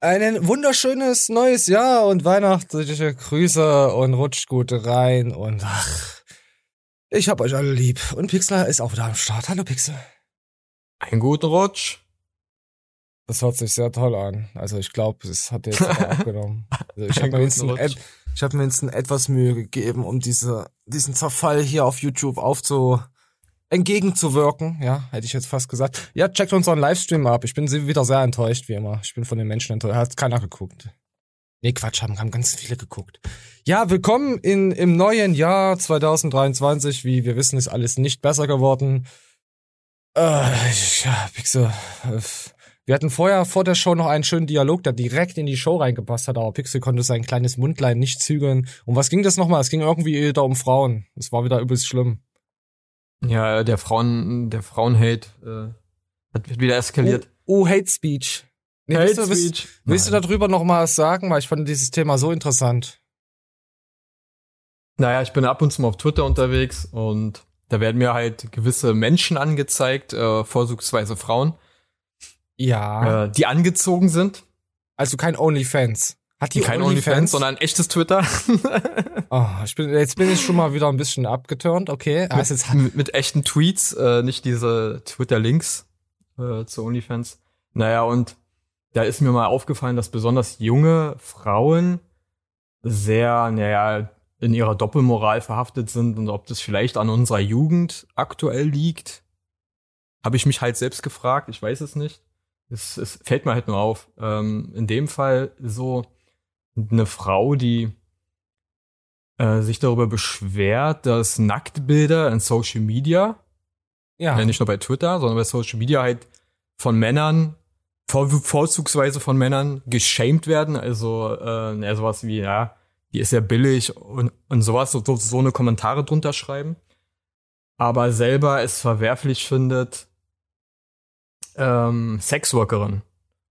Ein wunderschönes neues Jahr und weihnachtliche Grüße und rutscht gut rein und ach, ich hab euch alle lieb. Und Pixel ist auch wieder am Start. Hallo Pixel. Einen guten Rutsch. Das hört sich sehr toll an. Also ich glaube, es hat jetzt abgenommen. Also ich habe mir, jetzt ein, ich hab mir jetzt ein etwas Mühe gegeben, um diese, diesen Zerfall hier auf YouTube aufzu entgegenzuwirken, ja, hätte ich jetzt fast gesagt. Ja, checkt unseren Livestream ab. Ich bin wieder sehr enttäuscht, wie immer. Ich bin von den Menschen enttäuscht. Hat keiner geguckt. Nee, Quatsch, haben, haben ganz viele geguckt. Ja, willkommen in, im neuen Jahr 2023. Wie wir wissen, ist alles nicht besser geworden. Äh, ja, Pixel. Äh, wir hatten vorher vor der Show noch einen schönen Dialog, der direkt in die Show reingepasst hat, aber Pixel konnte sein kleines Mundlein nicht zügeln. Um was ging das nochmal? Es ging irgendwie wieder um Frauen. Es war wieder übelst schlimm. Ja, der Frauen, der Frauenhate äh, hat wieder eskaliert. Oh, oh Hate Speech. Nee, Hate willst, du, Speech. Willst, willst du darüber noch mal was sagen? Weil ich fand dieses Thema so interessant. Naja, ich bin ab und zu mal auf Twitter unterwegs und da werden mir halt gewisse Menschen angezeigt, äh, vorzugsweise Frauen. Ja. Äh, die angezogen sind. Also kein OnlyFans. Hat die kein OnlyFans, Only sondern echtes Twitter. oh, ich bin, jetzt bin ich schon mal wieder ein bisschen abgeturnt, okay. Also mit, mit, mit, echten Tweets, äh, nicht diese Twitter-Links äh, zu OnlyFans. Naja, und da ist mir mal aufgefallen, dass besonders junge Frauen sehr, naja, in ihrer Doppelmoral verhaftet sind und ob das vielleicht an unserer Jugend aktuell liegt, habe ich mich halt selbst gefragt. Ich weiß es nicht. Es, es fällt mir halt nur auf. Ähm, in dem Fall so, eine Frau, die äh, sich darüber beschwert, dass Nacktbilder in Social Media, ja. Äh, nicht nur bei Twitter, sondern bei Social Media halt von Männern, vor, vorzugsweise von Männern geschämt werden. Also äh, ja, sowas wie, ja, die ist ja billig und, und sowas, so, so eine Kommentare drunter schreiben. Aber selber es verwerflich findet, ähm, Sexworkerin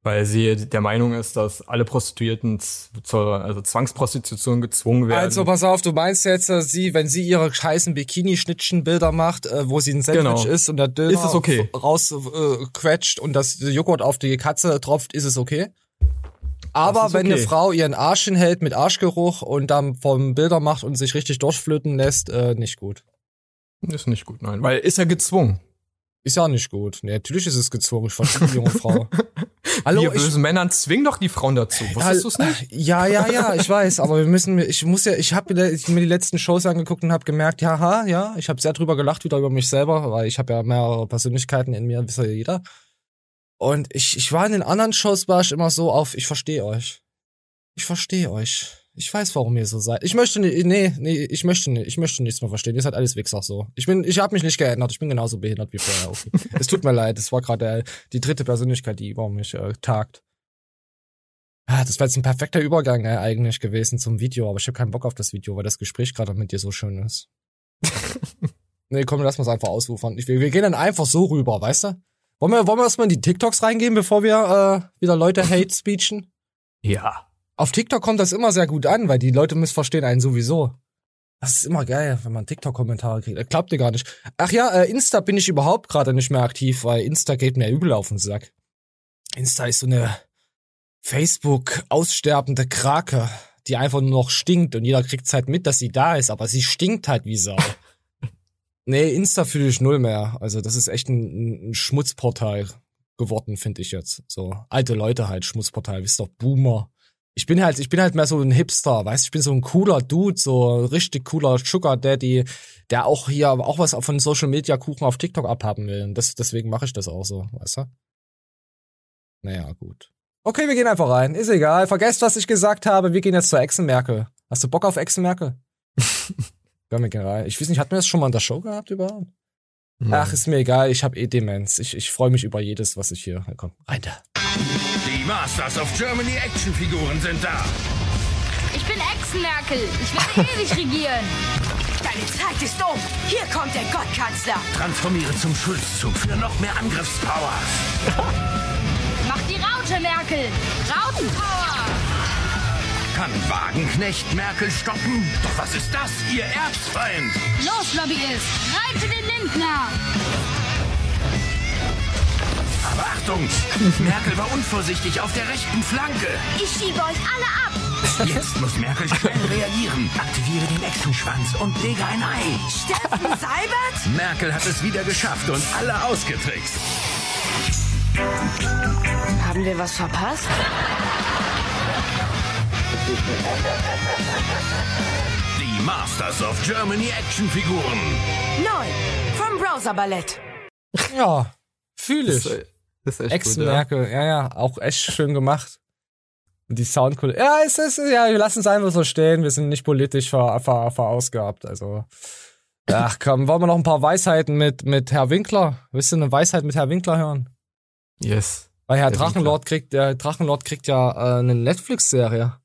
weil sie der Meinung ist, dass alle Prostituierten zur also Zwangsprostitution gezwungen werden. Also pass auf, du meinst jetzt, dass sie, wenn sie ihre heißen Bikini-Schnittchenbilder macht, äh, wo sie ein Sandwich genau. isst und der Döner ist es okay. rausquetscht äh, und das Joghurt auf die Katze tropft, ist es okay? Aber wenn okay. eine Frau ihren Arsch hinhält mit Arschgeruch und dann vom Bilder macht und sich richtig durchflöten lässt, äh, nicht gut. Ist nicht gut, nein. Weil ist ja gezwungen. Ist ja nicht gut. Nee, natürlich ist es gezwungen. Ich verstehe die junge Frau. Hallo, wir bösen Männern zwingen doch die Frauen dazu. Wusstest du es nicht? Ja, ja, ja, ich weiß, aber wir müssen, ich muss ja, ich habe mir die letzten Shows angeguckt und habe gemerkt, ja, ha, ja, ich habe sehr drüber gelacht, wieder über mich selber, weil ich habe ja mehrere Persönlichkeiten in mir, wisst ja jeder. Und ich, ich war in den anderen Shows, war ich immer so auf, ich verstehe euch. Ich verstehe euch. Ich weiß, warum ihr so seid. Ich möchte nicht, nee, nee, ich möchte nicht, ich möchte nichts mehr verstehen. Ihr seid alles Wichser so. Ich bin, ich habe mich nicht geändert. Ich bin genauso behindert wie vorher. Okay. es tut mir leid. Es war gerade die dritte Persönlichkeit, die über mich äh, tagt. Ah, das wäre jetzt ein perfekter Übergang äh, eigentlich gewesen zum Video, aber ich habe keinen Bock auf das Video, weil das Gespräch gerade mit dir so schön ist. nee, komm, lass mal einfach ausufern. Ich, wir, wir gehen dann einfach so rüber, weißt du? Wollen wir, wollen wir erstmal in die TikToks reingehen, bevor wir äh, wieder Leute hate speechen? Ja. Auf TikTok kommt das immer sehr gut an, weil die Leute missverstehen einen sowieso. Das ist immer geil, wenn man TikTok-Kommentare kriegt. Das glaubt ihr gar nicht. Ach ja, äh, Insta bin ich überhaupt gerade nicht mehr aktiv, weil Insta geht mir übel auf den Sack. Insta ist so eine Facebook aussterbende Krake, die einfach nur noch stinkt und jeder kriegt halt mit, dass sie da ist, aber sie stinkt halt wie Sau. nee, Insta fühle ich null mehr. Also das ist echt ein, ein Schmutzportal geworden, finde ich jetzt. So alte Leute halt, Schmutzportal, wisst doch, Boomer ich bin halt, ich bin halt mehr so ein Hipster, weißt ich bin so ein cooler Dude, so richtig cooler Sugar Daddy, der auch hier auch was von Social Media Kuchen auf TikTok abhaben will. Und das, deswegen mache ich das auch so, weißt du? Naja, gut. Okay, wir gehen einfach rein. Ist egal. Vergesst, was ich gesagt habe. Wir gehen jetzt zur Echsenmerkel. Hast du Bock auf Echsenmerkel? ja, wir gehen rein. Ich weiß nicht, hatten wir das schon mal in der Show gehabt überhaupt? Ach, ist mir egal. Ich habe eh Demenz. Ich, ich freue mich über jedes, was ich hier. Komm, rein da. Die Masters of Germany Actionfiguren sind da. Ich bin Echsenmerkel. Ich werde ewig regieren. Deine Zeit ist um. Hier kommt der Gottkanzler. Transformiere zum Schulzzug für noch mehr Angriffspower. Mach die Raute, Merkel. Rautenpower. Kann Wagenknecht Merkel stoppen? Doch was ist das, ihr Erzfeind? Los, Lobbyist. Reite den Lindner. Aber Achtung, Merkel war unvorsichtig auf der rechten Flanke. Ich schiebe euch alle ab. Jetzt muss Merkel schnell reagieren. Aktiviere den Echsenschwanz und lege ein Ei. Steffen Seibert? Merkel hat es wieder geschafft und alle ausgetrickst. Haben wir was verpasst? Die Masters of Germany Actionfiguren. Neu. Vom Browser Ballett. Ja, fühle ich. ist, das ist echt gut, ja. Ex-Merkel, ja, ja, auch echt schön gemacht. Und die Soundkultur. Ja, es ist, ja, wir lassen es einfach so stehen. Wir sind nicht politisch ver, ver, verausgabt. Also, ach komm, wollen wir noch ein paar Weisheiten mit, mit Herr Winkler? Willst du eine Weisheit mit Herr Winkler hören? Yes. Weil Herr Herr Drachenlord kriegt, der Drachenlord kriegt ja äh, eine Netflix-Serie.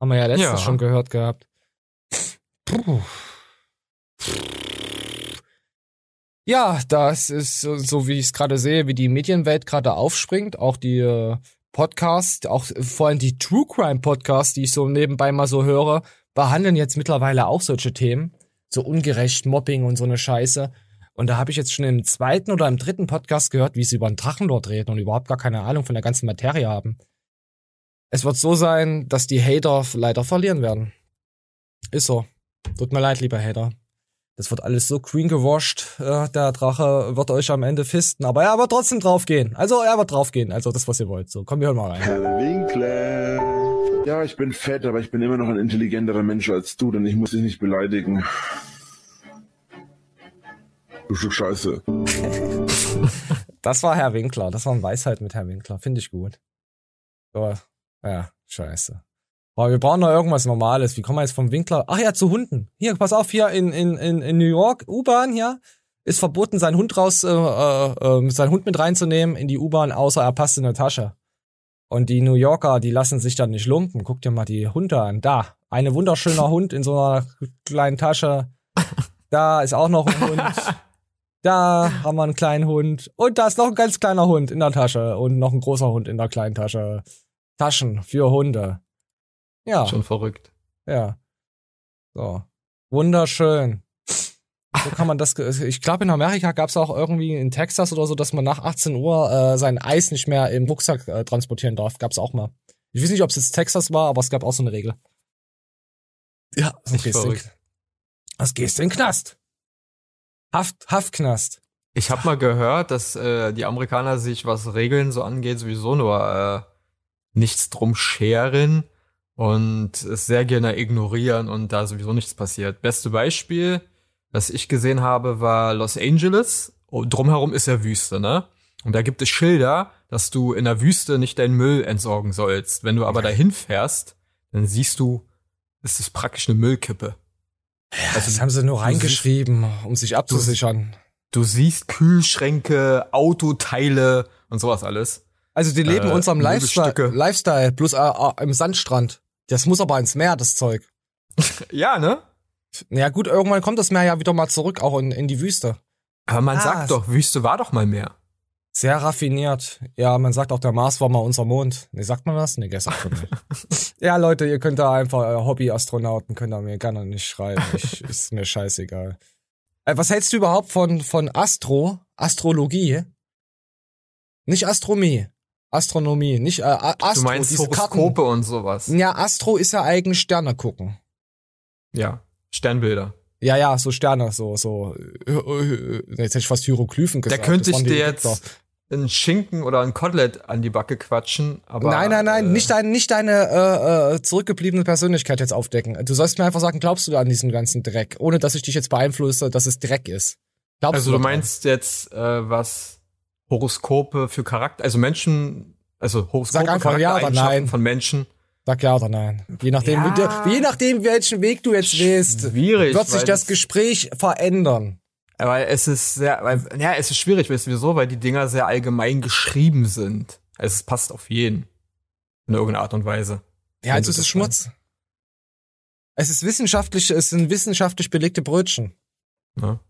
Haben wir ja letztens Ja. schon gehört gehabt. Puh. Ja, das ist so, wie ich es gerade sehe, wie die Medienwelt gerade aufspringt, auch die äh, Podcasts, auch vor allem die True Crime Podcasts, die ich so nebenbei mal so höre, behandeln jetzt mittlerweile auch solche Themen, so ungerecht Mobbing und so eine Scheiße. Und da habe ich jetzt schon im zweiten oder im dritten Podcast gehört, wie sie über einen Drachenlord reden und überhaupt gar keine Ahnung von der ganzen Materie haben. Es wird so sein, dass die Hater leider verlieren werden. Ist so. Tut mir leid, lieber Hater. Das wird alles so green gewascht. Äh, der Drache wird euch am Ende fisten, aber er wird trotzdem draufgehen. Also er wird draufgehen. Also das, was ihr wollt. So, komm, wir hören mal rein. Herr Winkler. Ja, ich bin fett, aber ich bin immer noch ein intelligenterer Mensch als du, denn ich muss dich nicht beleidigen. Du Stück Scheiße. Das war Herr Winkler. Das war eine Weisheit mit Herr Winkler. Finde ich gut. So, ja, scheiße. Aber wir brauchen noch irgendwas Normales. Wie kommen wir jetzt vom Winkler? Ach ja, zu Hunden. Hier, pass auf, hier in, in, in, in New York, U-Bahn hier, ist verboten, seinen Hund raus, äh, äh, äh, seinen Hund mit reinzunehmen in die U-Bahn, außer er passt in eine Tasche. Und die New Yorker, die lassen sich dann nicht lumpen. Guck dir mal die Hunde an. Da, eine wunderschöner Hund in so einer kleinen Tasche. Da ist auch noch ein Hund. Da haben wir einen kleinen Hund. Und da ist noch ein ganz kleiner Hund in der Tasche. Und noch ein großer Hund in der kleinen Tasche. Taschen für Hunde. Ja, Schon verrückt. ja. So. Wunderschön. So kann man das. ge- Ich glaube, in Amerika gab es auch irgendwie in Texas oder so, dass man nach 18 Uhr äh, sein Eis nicht mehr im Rucksack äh, transportieren darf. Gab's auch mal. Ich weiß nicht, ob es jetzt Texas war, aber es gab auch so eine Regel. Ja, Echt gehst du in, verrückt. was gehst du in den Knast? Haft, Haftknast. Ich habe mal gehört, dass äh, die Amerikaner sich, was Regeln so angeht, sowieso nur äh, nichts drum scheren und es sehr gerne ignorieren und da sowieso nichts passiert. Beste Beispiel, was ich gesehen habe, war Los Angeles. Und drumherum ist ja Wüste, ne? Und da gibt es Schilder, dass du in der Wüste nicht deinen Müll entsorgen sollst. Wenn du aber dahin fährst, dann siehst du, es ist praktisch eine Müllkippe. Also, das haben sie nur du reingeschrieben, um sich abzusichern. Du siehst Kühlschränke, Autoteile und sowas alles. Also die leben Äh, unserem Lifestyle. Lifestyle plus äh, äh, im Sandstrand. Das muss aber ins Meer, das Zeug. Ja, ne? Ja gut, irgendwann kommt das Meer ja wieder mal zurück, auch in, in die Wüste. Aber man Ah, sagt doch, Wüste war doch mal mehr. Sehr raffiniert. Ja, man sagt auch, der Mars war mal unser Mond. Nee, sagt man das? Nee, gestern schon nicht. Ja, Leute, ihr könnt da einfach äh, Hobby-Astronauten, könnt ihr mir gerne nicht schreiben. Ich, ist mir scheißegal. Äh, was hältst du überhaupt von, von Astro, Astrologie? Nicht Astronomie. Astronomie, nicht äh, Astro, du meinst diese Horoskope und sowas. Ja, Astro ist ja eigentlich Sterne gucken. Ja, Sternbilder. Ja, ja, so Sterne, so, so. Jetzt hätte ich fast Hieroglyphen Da gesagt. könnte das ich dir jetzt einen Schinken oder ein Kotelett an die Backe quatschen, aber. nein, nein, nein, äh, nicht, dein, nicht deine äh, äh, zurückgebliebene Persönlichkeit jetzt aufdecken. Du sollst mir einfach sagen, glaubst du an diesen ganzen Dreck, ohne dass ich dich jetzt beeinflusse, dass es Dreck ist. Glaubst Also du daran? meinst jetzt, äh, was Horoskope für Charakter, also Menschen, also Horoskope, Sag einfach ja oder nein. von Menschen. Sag ja oder nein. Je nachdem, Ja. wie du, je nachdem, welchen Weg du jetzt wählst, wird sich das Gespräch verändern. Aber es ist sehr, weil, ja, es ist schwierig, weißt du wieso? Weil die Dinger sehr allgemein geschrieben sind. Also es passt auf jeden. In irgendeiner Art und Weise. Ja, also es ist Schmutz. Es ist wissenschaftlich, es sind wissenschaftlich belegte Brötchen. Ne?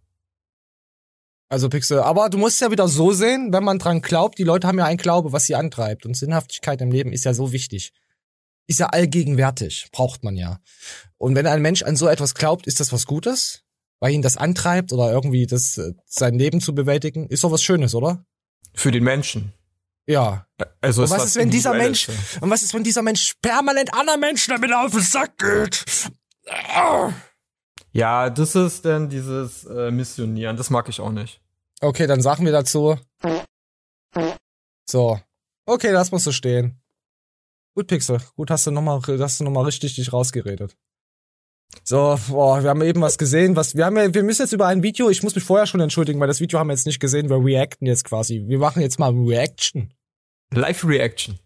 Also Pixel. Aber du musst ja wieder so sehen, wenn man dran glaubt, die Leute haben ja ein Glaube, was sie antreibt. Und Sinnhaftigkeit im Leben ist ja so wichtig. Ist ja allgegenwärtig. Braucht man ja. Und wenn ein Mensch an so etwas glaubt, ist das was Gutes? Weil ihn das antreibt oder irgendwie das, äh, sein Leben zu bewältigen, ist doch was Schönes, oder? Für den Menschen. Ja. Also Und was ist, wenn dieser Mensch, und was ist, wenn dieser Mensch permanent anderen Menschen damit auf den Sack geht? Ah. Ja, das ist dann dieses äh, Missionieren. Das mag ich auch nicht. Okay, dann sagen wir dazu. So. Okay, lass mal so stehen. Gut, Pixel. Gut, hast du nochmal, hast du noch mal richtig dich rausgeredet. So, boah, wir haben eben was gesehen, was, wir haben ja, wir müssen jetzt über ein Video, ich muss mich vorher schon entschuldigen, weil das Video haben wir jetzt nicht gesehen, wir reacten jetzt quasi. Wir machen jetzt mal Reaction. Live-Reaction.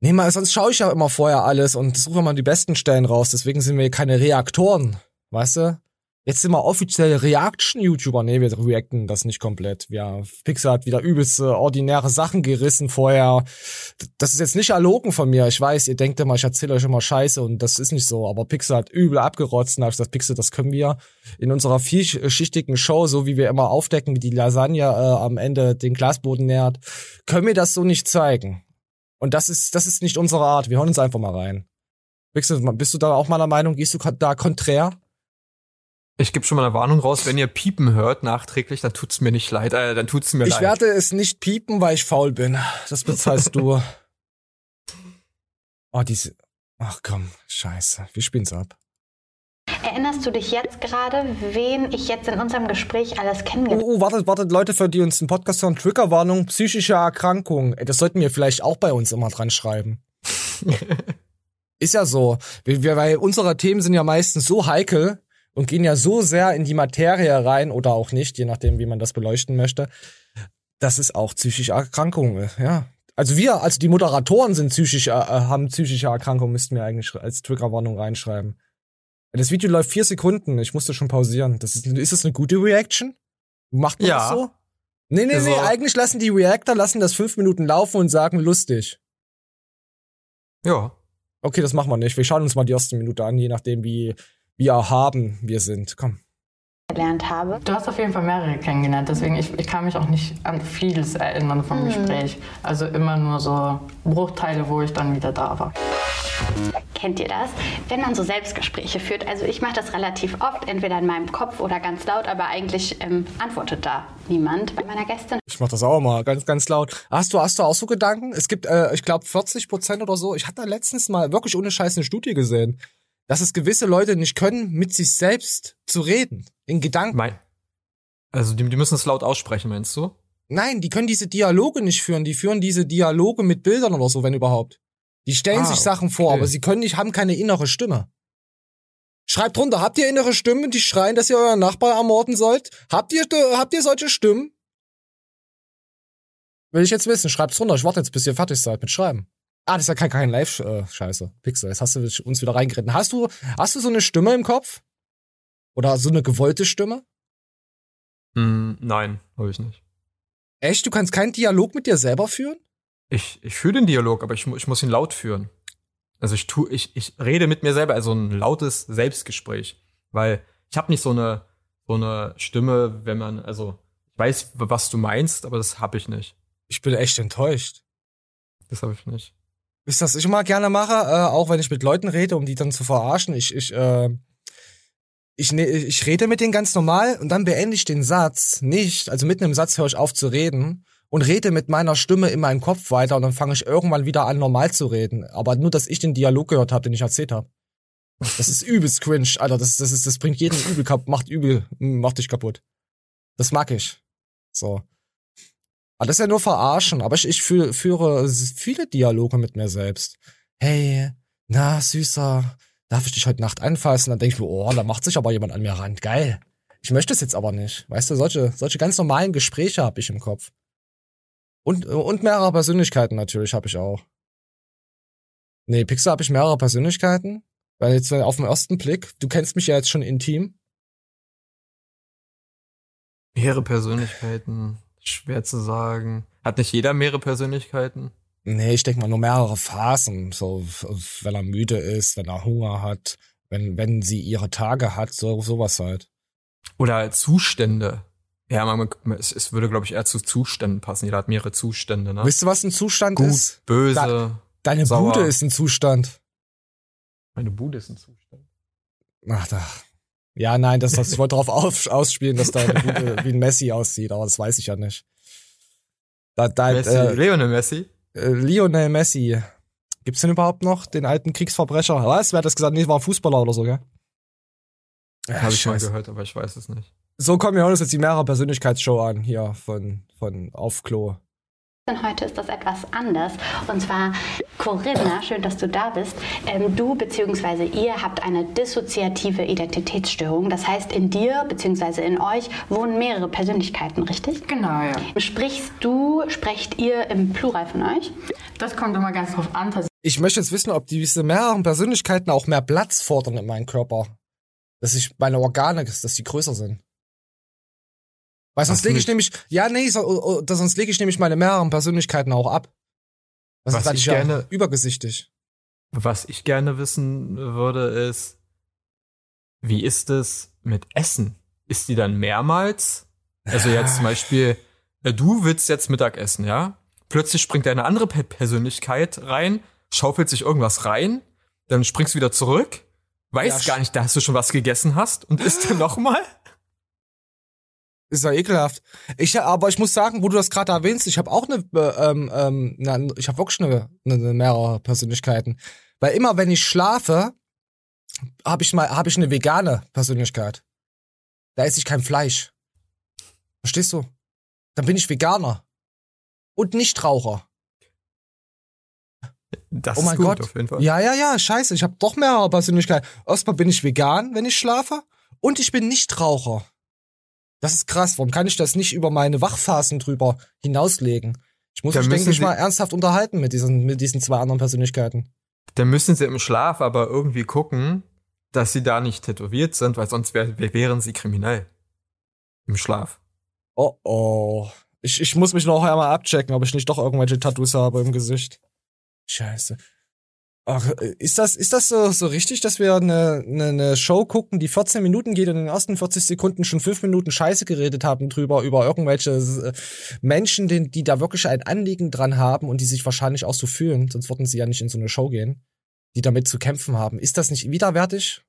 Nee, mal, sonst schaue ich ja immer vorher alles und suche mal die besten Stellen raus, deswegen sind wir keine Reaktoren, weißt du? Jetzt sind wir offiziell Reaction-YouTuber. Nee, wir reacten das nicht komplett. Ja, Pixar hat wieder übelst äh, ordinäre Sachen gerissen vorher. Das ist jetzt nicht erlogen von mir. Ich weiß, ihr denkt immer, ich erzähle euch immer Scheiße und das ist nicht so. Aber Pixar hat übel abgerotzt und da hab ich gesagt, Pixar, das können wir in unserer vielschichtigen Show, so wie wir immer aufdecken, wie die Lasagne äh, am Ende den Glasboden nährt, können wir das so nicht zeigen. Und das ist, das ist nicht unsere Art. Wir hören uns einfach mal rein. Pixar, bist du da auch meiner Meinung? Gehst du da konträr? Ich gebe schon mal eine Warnung raus, wenn ihr Piepen hört nachträglich, dann tut's mir nicht leid, äh, dann tut's mir Ich leid. werde es nicht piepen, weil ich faul bin. Das bezahlst du. Oh, diese. Ach komm, scheiße. Wir spielen's ab. Erinnerst du dich jetzt gerade, wen ich jetzt in unserem Gespräch alles Oh, kennengelernt oh, wartet, wartet, Leute, für die uns einen Podcast hören. Triggerwarnung, psychische Erkrankung. Ey, das sollten wir vielleicht auch bei uns immer dran schreiben. Ist ja so. Wir, wir, weil unsere Themen sind ja meistens so heikel und gehen ja so sehr in die Materie rein oder auch nicht, je nachdem, wie man das beleuchten möchte. Das ist auch psychische Erkrankungen, ja. Also wir, also die Moderatoren sind psychisch, äh, haben psychische Erkrankungen, müssten wir eigentlich als Triggerwarnung reinschreiben. Das Video läuft vier Sekunden. Ich musste schon pausieren. Das ist, ist das eine gute Reaction? Macht man Ja. das so? Nee, nee, Also- nee. Eigentlich lassen die Reactor lassen das fünf Minuten laufen und sagen lustig. ja. Okay, das machen wir nicht. Wir schauen uns mal die erste Minute an, je nachdem, wie, wie erhaben wir sind. Komm. habe? Du hast auf jeden Fall mehrere kennengelernt, deswegen ich, ich kann mich auch nicht an vieles erinnern vom Gespräch. Also immer nur so Bruchteile, wo ich dann wieder da war. Kennt ihr das? Wenn man so Selbstgespräche führt, also ich mache das relativ oft, entweder in meinem Kopf oder ganz laut, aber eigentlich ähm, antwortet da niemand. Bei meiner Gästin Ich mach das auch mal ganz, ganz laut. Hast du, hast du auch so Gedanken? Es gibt, äh, ich glaube, 40 Prozent oder so. Ich hatte da letztens mal wirklich ohne Scheiß eine Studie gesehen, dass es gewisse Leute nicht können, mit sich selbst zu reden. In Gedanken. Mein. Also die, die müssen es laut aussprechen, meinst du? Nein, die können diese Dialoge nicht führen. Die führen diese Dialoge mit Bildern oder so, wenn überhaupt. Die stellen Ah, sich Sachen vor, okay. aber sie können nicht, haben keine innere Stimme. Schreibt drunter, habt ihr innere Stimmen, die schreien, dass ihr euren Nachbar ermorden sollt? Habt ihr, habt ihr solche Stimmen? Will ich jetzt wissen, schreibt's drunter. Ich warte jetzt, bis ihr fertig seid mit Schreiben. Ah, das ist ja kein, kein Live-Scheiße. Pixel, jetzt hast du uns wieder reingeritten. Hast du, hast du so eine Stimme im Kopf? Oder so eine gewollte Stimme? Hm, nein, habe ich nicht. Echt? Du kannst keinen Dialog mit dir selber führen? Ich, ich führe den Dialog, aber ich, ich muss ihn laut führen. Also ich tu, ich, ich rede mit mir selber, also ein lautes Selbstgespräch. Weil ich habe nicht so eine, so eine Stimme, wenn man, also ich weiß, was du meinst, aber das habe ich nicht. Ich bin echt enttäuscht. Das habe ich nicht. Ihr, was ich immer gerne mache, äh, auch wenn ich mit Leuten rede, um die dann zu verarschen? Ich, ich, äh, ich, ne, ich rede mit denen ganz normal und dann beende ich den Satz nicht. Also mitten im Satz höre ich auf zu reden und rede mit meiner Stimme in meinem Kopf weiter und dann fange ich irgendwann wieder an, normal zu reden. Aber nur, dass ich den Dialog gehört habe, den ich erzählt habe. Das ist übelst cringe, Alter. Das, das, ist, das bringt jeden übel kaputt, macht übel, macht dich kaputt. Das mag ich. So. Aber das ist ja nur verarschen. Aber ich, ich fühl, führe viele Dialoge mit mir selbst. Hey, na, Süßer, darf ich dich heute Nacht anfassen? Dann denke ich mir, oh, da macht sich aber jemand an mir ran. Geil. Ich möchte es jetzt aber nicht. Weißt du, solche, solche ganz normalen Gespräche habe ich im Kopf. Und, und mehrere Persönlichkeiten natürlich habe ich auch. Nee, Pixar habe ich mehrere Persönlichkeiten. Weil jetzt auf den ersten Blick, du kennst mich ja jetzt schon intim. Mehrere Persönlichkeiten, schwer zu sagen. Hat nicht jeder mehrere Persönlichkeiten? Nee, ich denke mal nur mehrere Phasen. So, wenn er müde ist, wenn er Hunger hat, wenn, wenn sie ihre Tage hat, so, sowas halt. Oder Zustände. Ja, man, man, es, es würde, glaube ich, eher zu Zuständen passen. Jeder hat mehrere Zustände, ne? Wisst ihr, was ein Zustand Gut, ist? böse. Da- Deine sauer. Bude ist ein Zustand. Meine Bude ist ein Zustand. Ach, da. Ja, nein, das, das ich wollte darauf auf, ausspielen, dass deine Bude wie ein Messi aussieht, aber das weiß ich ja nicht. Da, da, Messi, äh, Lionel Messi? Äh, Lionel Messi. Gibt's denn überhaupt noch den alten Kriegsverbrecher? Was? Wer hat das gesagt? Nee, war ein Fußballer oder so, gell? Ja, Habe ich scheiße. gehört, aber ich weiß es nicht. So kommen wir uns jetzt die mehrere Persönlichkeitsshow an, hier von, von Auf Klo. Denn heute ist das etwas anders. Und zwar, Corinna, schön, dass du da bist. Ähm, du bzw. ihr habt eine dissoziative Identitätsstörung. Das heißt, in dir bzw. in euch wohnen mehrere Persönlichkeiten, richtig? Genau, ja. Sprichst du, sprecht ihr im Plural von euch? Das kommt immer ganz drauf an. Ich möchte jetzt wissen, ob diese mehreren Persönlichkeiten auch mehr Platz fordern in meinem Körper. Dass ich meine Organe, dass die größer sind. Weil sonst lege ich nämlich, ja, nee, so, oh, oh, sonst lege ich nämlich meine mehreren Persönlichkeiten auch ab. Das Was ist ich ja gerne- übergesichtig. Was ich gerne wissen würde, ist, wie ist es mit Essen? Ist die dann mehrmals? Also jetzt zum Beispiel, äh, du willst jetzt Mittag essen, ja? Plötzlich springt eine andere Pe- Persönlichkeit rein, schaufelt sich irgendwas rein, dann springst du wieder zurück, weißt Ja, gar nicht, dass du schon was gegessen hast und isst dann nochmal? Ist ja ekelhaft. Ich, aber ich muss sagen, wo du das gerade erwähnst, ich habe auch eine, äh, ähm, ähm, ich habe wirklich eine, eine, mehrere Persönlichkeiten. Weil immer wenn ich schlafe, habe ich mal, habe ich eine vegane Persönlichkeit. Da esse ich kein Fleisch. Verstehst du? Dann bin ich Veganer. Und Nichtraucher. Das oh mein ist gut, Gott. auf jeden Fall. Ja, ja, ja, scheiße. Ich habe doch mehrere Persönlichkeiten. Erstmal bin ich vegan, wenn ich schlafe. Und ich bin Nichtraucher. Das ist krass. Warum kann ich das nicht über meine Wachphasen drüber hinauslegen? Ich muss Da mich, denke ich, mal ernsthaft unterhalten mit diesen, mit diesen zwei anderen Persönlichkeiten. Dann müssen sie im Schlaf aber irgendwie gucken, dass sie da nicht tätowiert sind, weil sonst wär, wären sie kriminell. Im Schlaf. Oh oh. Ich, ich muss mich noch einmal abchecken, ob ich nicht doch irgendwelche Tattoos habe im Gesicht. Scheiße. Ach, äh, ist das, ist das so, so richtig, dass wir eine, eine, eine Show gucken, die 14 Minuten geht und in den ersten 40 Sekunden schon 5 Minuten Scheiße geredet haben drüber, über irgendwelche äh, Menschen, die, die da wirklich ein Anliegen dran haben und die sich wahrscheinlich auch so fühlen, sonst würden sie ja nicht in so eine Show gehen, die damit zu kämpfen haben. Ist das nicht widerwärtig?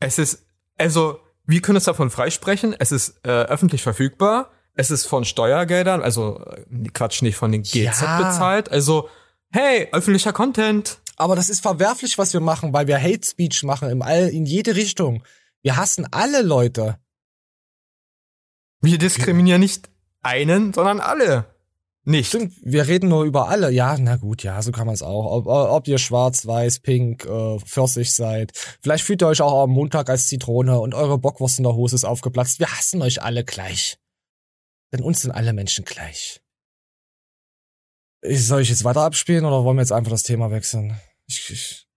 Es ist, also, wir können uns davon freisprechen. Es ist äh, öffentlich verfügbar. Es ist von Steuergeldern, also äh, Quatsch, nicht von den GZ Ja. bezahlt. Also, hey, öffentlicher Content. Aber das ist verwerflich, was wir machen, weil wir Hate Speech machen im All, in jede Richtung. Wir hassen alle Leute. Wir diskriminieren nicht einen, sondern alle. Nicht. Stimmt, wir reden nur über alle. Ja, na gut, ja, so kann man es auch. Ob, ob ihr schwarz, weiß, pink, äh, Pfirsich seid. Vielleicht fühlt ihr euch auch am Montag als Zitrone und eure Bockwurst in der Hose ist aufgeplatzt. Wir hassen euch alle gleich. Denn uns sind alle Menschen gleich. Ich, soll ich jetzt weiter abspielen oder wollen wir jetzt einfach das Thema wechseln? Ich, ich,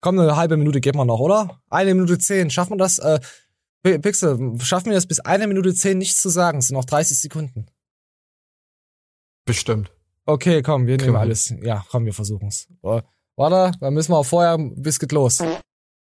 komm, eine halbe Minute geben wir noch, oder? Eine Minute zehn. Schaffen wir das? Äh, Pixel, schaffen wir das bis eine Minute zehn nichts zu sagen? Es sind noch 30 Sekunden. Bestimmt. Okay, komm, wir Kriegen nehmen alles. Ja, komm, wir versuchen's. Äh, Warte, dann müssen wir auch vorher, bis geht los.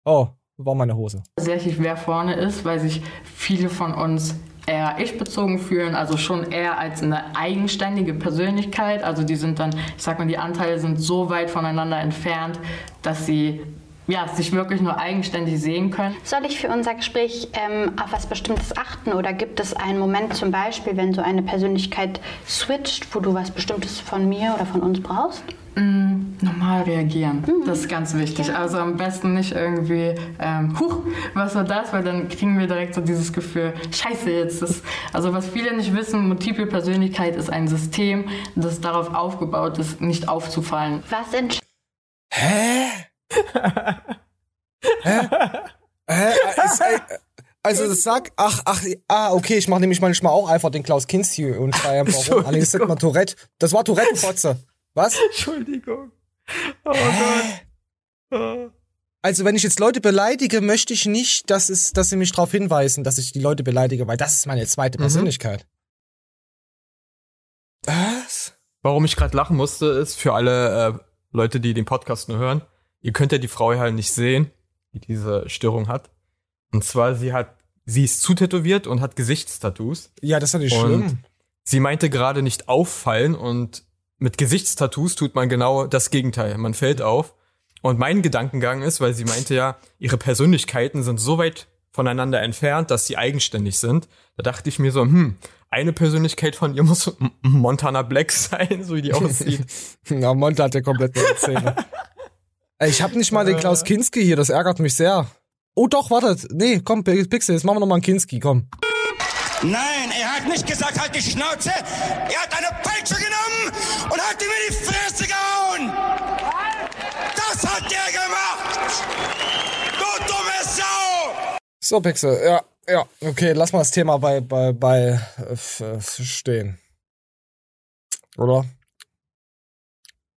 Oh, war meine Hose. tatsächlich, wer vorne ist, weil sich viele von uns eher ich-bezogen fühlen, also schon eher als eine eigenständige Persönlichkeit. Also die sind dann, ich sag mal, die Anteile sind so weit voneinander entfernt, dass sie ja, sich wirklich nur eigenständig sehen können. Soll ich für unser Gespräch ähm, auf was Bestimmtes achten oder gibt es einen Moment zum Beispiel, wenn so eine Persönlichkeit switcht, wo du was Bestimmtes von mir oder von uns brauchst? Normal reagieren, das ist ganz wichtig. Also am besten nicht irgendwie, ähm, huch, was war das? Weil dann kriegen wir direkt so dieses Gefühl, scheiße jetzt. Das, also was viele nicht wissen, multiple Persönlichkeit ist ein System, das darauf aufgebaut ist, nicht aufzufallen. Was entsch Hä? Hä? Hä? Ist, äh, also das sag, ach, ach, ah, okay, ich mache nämlich manchmal auch einfach den Klaus Kinski und schreie einfach rum. Ah, nee, das man Tourette. Das war Tourette-Fotze. Was? Entschuldigung. Oh Gott. Also wenn ich jetzt Leute beleidige, möchte ich nicht, dass, es, dass sie mich darauf hinweisen, dass ich die Leute beleidige, weil das ist meine zweite Persönlichkeit. Was? Warum ich gerade lachen musste, ist für alle äh, Leute, die den Podcast nur hören, ihr könnt ja die Frau halt nicht sehen, die diese Störung hat. Und zwar, sie hat, sie ist zutätowiert und hat Gesichtstattoos. Ja, das ist Und schlimm. sie meinte gerade nicht auffallen und mit Gesichtstattoos tut man genau das Gegenteil. Man fällt auf. Und mein Gedankengang ist, weil sie meinte ja, ihre Persönlichkeiten sind so weit voneinander entfernt, dass sie eigenständig sind. Da dachte ich mir so, hm, eine Persönlichkeit von ihr muss Montana Black sein, so wie die aussieht. Na, Monte hat ja komplett neue Zähne. Ey, ich hab nicht mal den Klaus Kinski hier, das ärgert mich sehr. Oh doch, wartet. Nee, komm, Pixel, jetzt machen wir noch mal einen Kinski, komm. Nein, er hat nicht gesagt, halt die Schnauze. Er hat eine Peitsche genommen und hat ihm in die Fresse gehauen. Das hat er gemacht. Du dumme Sau. So, Pixel, ja, ja, okay, lass mal das Thema bei, bei, bei äh, stehen. Oder?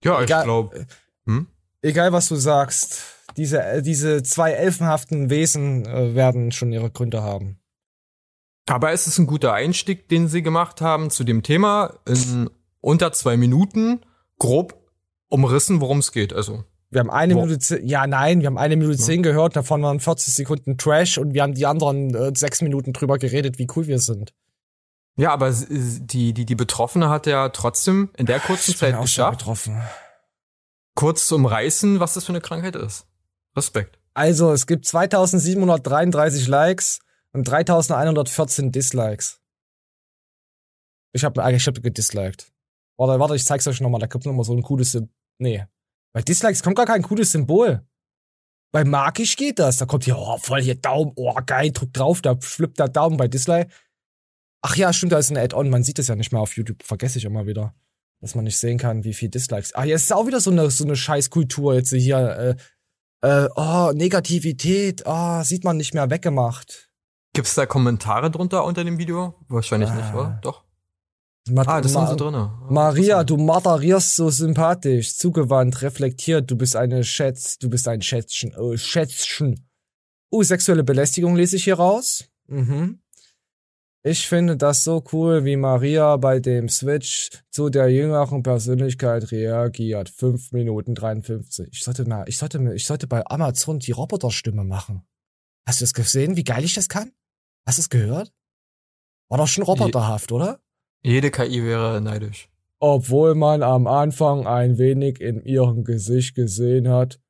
Ja, ich Egal. glaube. Hm? Egal, was du sagst, diese, äh, diese zwei elfenhaften Wesen äh, werden schon ihre Gründe haben. Aber es ist ein guter Einstieg, den sie gemacht haben zu dem Thema. In unter zwei Minuten grob umrissen, worum es geht. Also, Wir haben eine Minute, zehn, ja, nein, wir haben eine Minute zehn gehört, davon waren 40 Sekunden Trash und wir haben die anderen äh, sechs Minuten drüber geredet, wie cool wir sind. ja, aber die, die, die Betroffene hat ja trotzdem in der kurzen Ich Zeit auch geschafft, betroffen. kurz zu umreißen, was das für eine Krankheit ist. Respekt. Also, es gibt 2733 Likes und 3114 Dislikes. Ich habe eigentlich hab gedisliked. Warte, warte, ich zeig's euch nochmal. Da kommt nochmal so ein cooles Symbol. Nee. Bei Dislikes kommt gar kein cooles Symbol. Bei magisch geht das. Da kommt hier, oh, voll hier Daumen, oh, geil, drück drauf, da flippt der Daumen bei Dislike. Ach ja, stimmt, da ist ein Add-on. Man sieht das ja nicht mehr auf YouTube. Vergesse ich immer wieder. Dass man nicht sehen kann, wie viel Dislikes. Ah, jetzt ist auch wieder so eine, so eine Scheißkultur jetzt hier. Äh, äh, oh, Negativität, oh, sieht man nicht mehr weggemacht. Gibt's da Kommentare drunter unter dem Video? Wahrscheinlich Ah. nicht, oder? Doch. Ma Ah, das Ma sind sie drinne. Maria, du moderierst so sympathisch, zugewandt, reflektiert, du bist eine Schätz, du bist ein Schätzchen, oh, Schätzchen. Uh, sexuelle Belästigung lese ich hier raus. Mhm. Ich finde das so cool, wie Maria bei dem Switch zu der jüngeren Persönlichkeit reagiert. 5 Minuten 53. Ich sollte mal, ich sollte mir, ich sollte bei Amazon die Roboterstimme machen. Hast du es gesehen, wie geil ich das kann? Hast du es gehört? War doch schon roboterhaft, oder? Jede KI wäre neidisch. Obwohl man am Anfang ein wenig in ihrem Gesicht gesehen hat,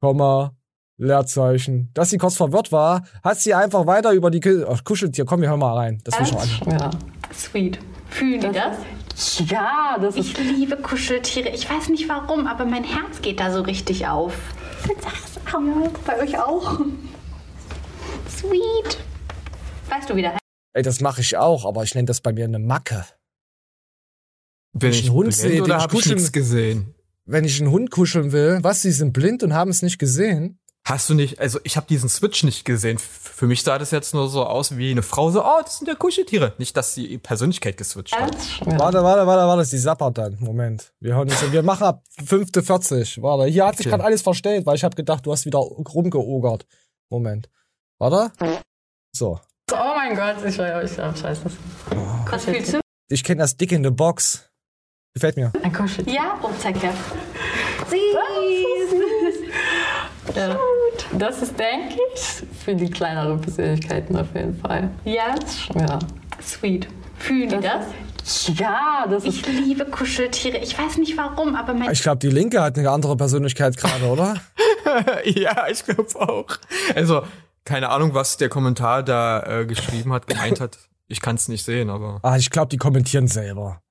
Komma, Leerzeichen. Dass sie kurz verwirrt war, hat sie einfach weiter über die Kü Ach, Kuscheltier. Komm, wir hören mal rein. Das will ich noch an. Ja. Sweet. Fühlen die das? Ja, das ist. Ich liebe Kuscheltiere. Ich weiß nicht warum, aber mein Herz geht da so richtig auf. Sag's auch. Bei euch auch. Sweet. Weißt du wieder? Ey, das mache ich auch, aber ich nenne das bei mir eine Macke. Bin ich ich einen Hund blind sehe, den oder ich habe ich nichts gesehen? Wenn ich einen Hund kuscheln will, was, sie sind blind und haben es nicht gesehen? Hast du nicht, also ich habe diesen Switch nicht gesehen. Für mich sah das jetzt nur so aus wie eine Frau, so, oh, das sind ja Kuscheltiere. Nicht, dass die Persönlichkeit geswitcht hat. Warte, warte, warte, warte, sie sappert dann. Moment. Wir hören uns, wir machen ab 5.40. Warte, hier hat sich Okay. gerade alles verstellt, weil ich habe gedacht, du hast wieder rumgeogert. Moment. Warte. So. Oh mein Gott, ich war ich ja, scheiße. Was fühlst du? Ich kenne das Dick in the Box. Gefällt mir. Ein Kuscheltier. Ja? Oh, zeig dir. Ja. Das ist, denke ich, für die kleineren Persönlichkeiten auf jeden Fall. Ja? Ja. Sweet. Fühlen die das? Ja, das ist. Ich liebe Kuscheltiere. Ich weiß nicht warum, aber mein Ich glaube, die Linke hat eine andere Persönlichkeit gerade, oder? ja, ich glaube auch. Also, keine Ahnung, was der Kommentar da äh, geschrieben hat, gemeint hat. Ich kann es nicht sehen, aber. Ah, ich glaube, die kommentieren selber.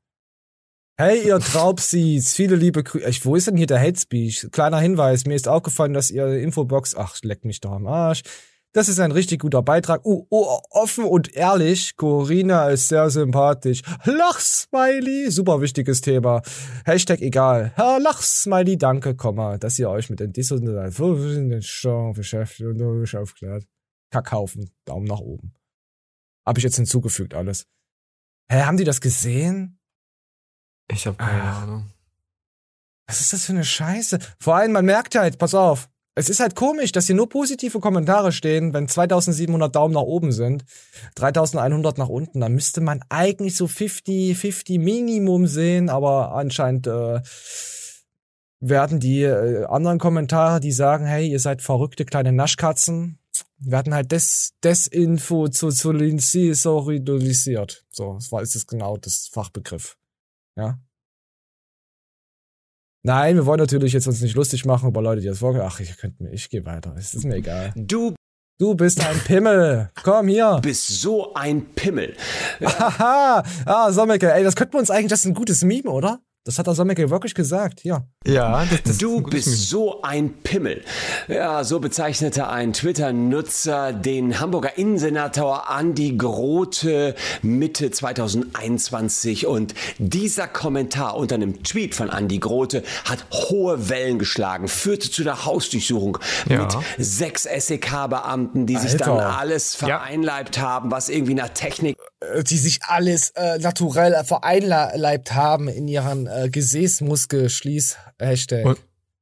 Hey, ihr Traubsies, viele liebe Grüße. Wo ist denn hier der Hate Speech? Kleiner Hinweis, mir ist aufgefallen, dass ihr Infobox, ach, leck mich doch am Arsch. Das ist ein richtig guter Beitrag. Uh, oh, offen und ehrlich, Corinna ist sehr sympathisch. Lachsmiley, super wichtiges Thema. Hashtag egal. Herr Lachsmiley, danke, Komma, dass ihr euch mit den Dis und den Steuerung beschäftigt und euch aufklärt. Kackhaufen, Daumen nach oben. Hab ich jetzt hinzugefügt alles. Hä, haben die das gesehen? Ich habe keine Ah. Ahnung. Was ist das für eine Scheiße? Vor allem, man merkt halt, pass auf, es ist halt komisch, dass hier nur positive Kommentare stehen, wenn 2700 Daumen nach oben sind, 3100 nach unten. Dann müsste man eigentlich so 50-50 Minimum sehen, aber anscheinend äh, werden die äh, anderen Kommentare, die sagen, hey, ihr seid verrückte kleine Naschkatzen, werden halt des, Desinfo zu, zu solidarisiert. So, das war, ist das genau das Fachbegriff. Ja. Nein, wir wollen natürlich jetzt uns nicht lustig machen über Leute, die das vorgehen. Ach, ich könnt mir, ich gehe weiter. Es ist mir egal. Du Du bist ein Pimmel. Komm hier. bist so ein Pimmel. Haha. Ah, Sommeke, ey, das könnten wir uns eigentlich, das ist ein gutes Meme, oder? Das hat der Sommeke wirklich gesagt, hier. Ja, das, das Du bist so ein Pimmel. Ja, so bezeichnete ein Twitter-Nutzer den Hamburger Innensenator Andi Grote Mitte 2021. Und dieser Kommentar unter einem Tweet von Andi Grote hat hohe Wellen geschlagen, führte zu der Hausdurchsuchung Ja. mit sechs SEK-Beamten, die sich dann Alter. alles Ja. vereinleibt haben, was irgendwie nach Technik Die sich alles äh, naturell äh, vereinleibt haben in ihren äh, Gesäßmuskelschließ-Hashtag. Und,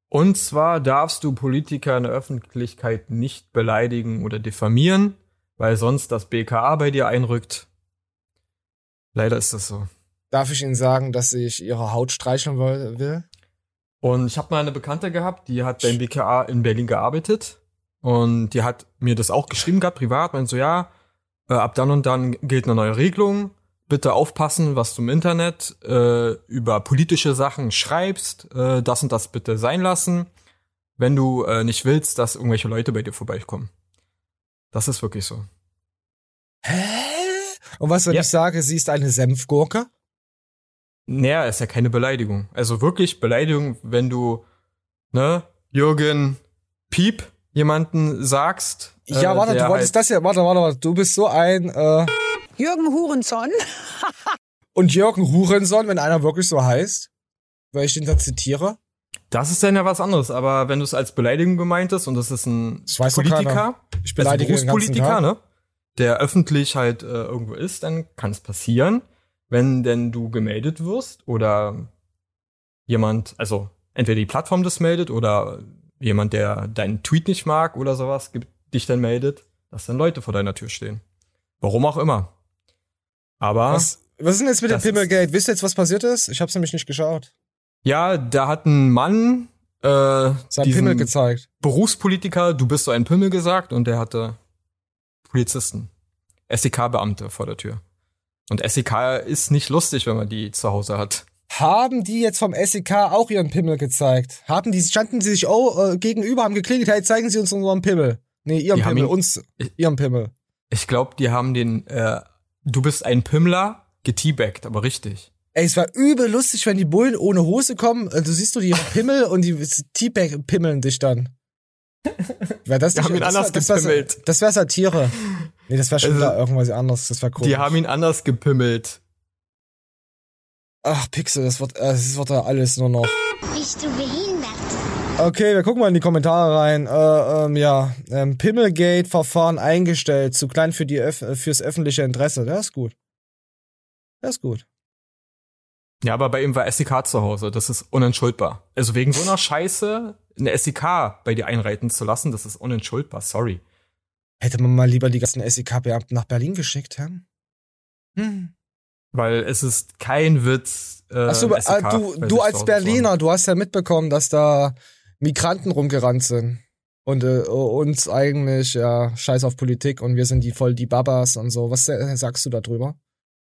und zwar darfst du Politiker in der Öffentlichkeit nicht beleidigen oder diffamieren, weil sonst das BKA bei dir einrückt. Leider ist das so. Darf ich Ihnen sagen, dass ich Ihre Haut streicheln will? Und ich habe mal eine Bekannte gehabt, die hat beim BKA in Berlin gearbeitet. Und die hat mir das auch geschrieben gehabt, privat, meint so, ja, äh, ab dann und dann gilt eine neue Regelung. Bitte aufpassen, was du im Internet äh, über politische Sachen schreibst. Äh, das und das bitte sein lassen, wenn du äh, nicht willst, dass irgendwelche Leute bei dir vorbeikommen. Das ist wirklich so. Hä? Und was, wenn Ja. ich sage, sie ist eine Senfgurke? Naja, ist ja keine Beleidigung. Also wirklich Beleidigung, wenn du, ne, Jürgen Piep jemanden sagst. Ja, äh, warte, der du wolltest halt- das ja, warte, warte, warte, du bist so ein, äh, Jürgen Hurenson. und Jürgen Hurenson, wenn einer wirklich so heißt, weil ich den da zitiere. Das ist dann ja was anderes, aber wenn du es als Beleidigung gemeint ist und das ist ein Das Politiker. Ich beleidige also Berufspolitiker, ne, der öffentlich halt äh, irgendwo ist, dann kann es passieren, wenn denn du gemeldet wirst oder jemand, also entweder die Plattform das meldet oder jemand, der deinen Tweet nicht mag oder sowas, gibt, dich dann meldet, dass dann Leute vor deiner Tür stehen. Warum auch immer. Aber Was, was ist denn jetzt mit dem Pimmelgate? Wisst ihr jetzt, was passiert ist? Ich hab's nämlich nicht geschaut. ja, da hat ein Mann äh, Sein Pimmel gezeigt. Berufspolitiker, du bist so ein Pimmel gesagt und der hatte Polizisten, SEK-Beamte vor der Tür. Und SEK ist nicht lustig, wenn man die zu Hause hat. Haben die jetzt vom SEK auch ihren Pimmel gezeigt? Haben die, standen sie sich oh, äh, gegenüber, haben geklingelt, hey, zeigen sie uns unseren Pimmel. Nee, ihren Die Pimmel, ihn- uns, ihren Pimmel. Ich glaube, die haben den, äh, du bist ein Pimmler, geteabagt, aber richtig. Ey, es war übel lustig, wenn die Bullen ohne Hose kommen. äh, Du siehst du die Pimmel und die Teabag pimmeln dich dann. Wär das Die nicht, haben ihn das anders das wär, gepimmelt. das wär Satire. Nee, das wäre schon Also, wieder irgendwas anderes. Das wäre komisch. Die haben ihn anders gepimmelt. Ach, Pixel, das wird, äh, das wird ja alles nur noch. Bist du behindert? Okay, wir gucken mal in die Kommentare rein. Äh, ähm, ja, ähm, Pimmelgate-Verfahren eingestellt, zu klein für die Öff äh, fürs öffentliche Interesse. Das ist gut. Das ist gut. Ja, aber bei ihm war SEK zu Hause. Das ist unentschuldbar. Also wegen so einer Scheiße eine SEK bei dir einreiten zu lassen, das ist unentschuldbar. Sorry. Hätte man mal lieber die ganzen SEK-Beamten nach Berlin geschickt, Herrn? Hm. Weil es ist kein Witz. Äh, Achso, SEK äh, du, du als Berliner, du hast ja mitbekommen, dass da Migranten rumgerannt sind. Und äh, uns eigentlich, ja, scheiß auf Politik und wir sind die voll die Babas und so. Was äh, sagst du da drüber?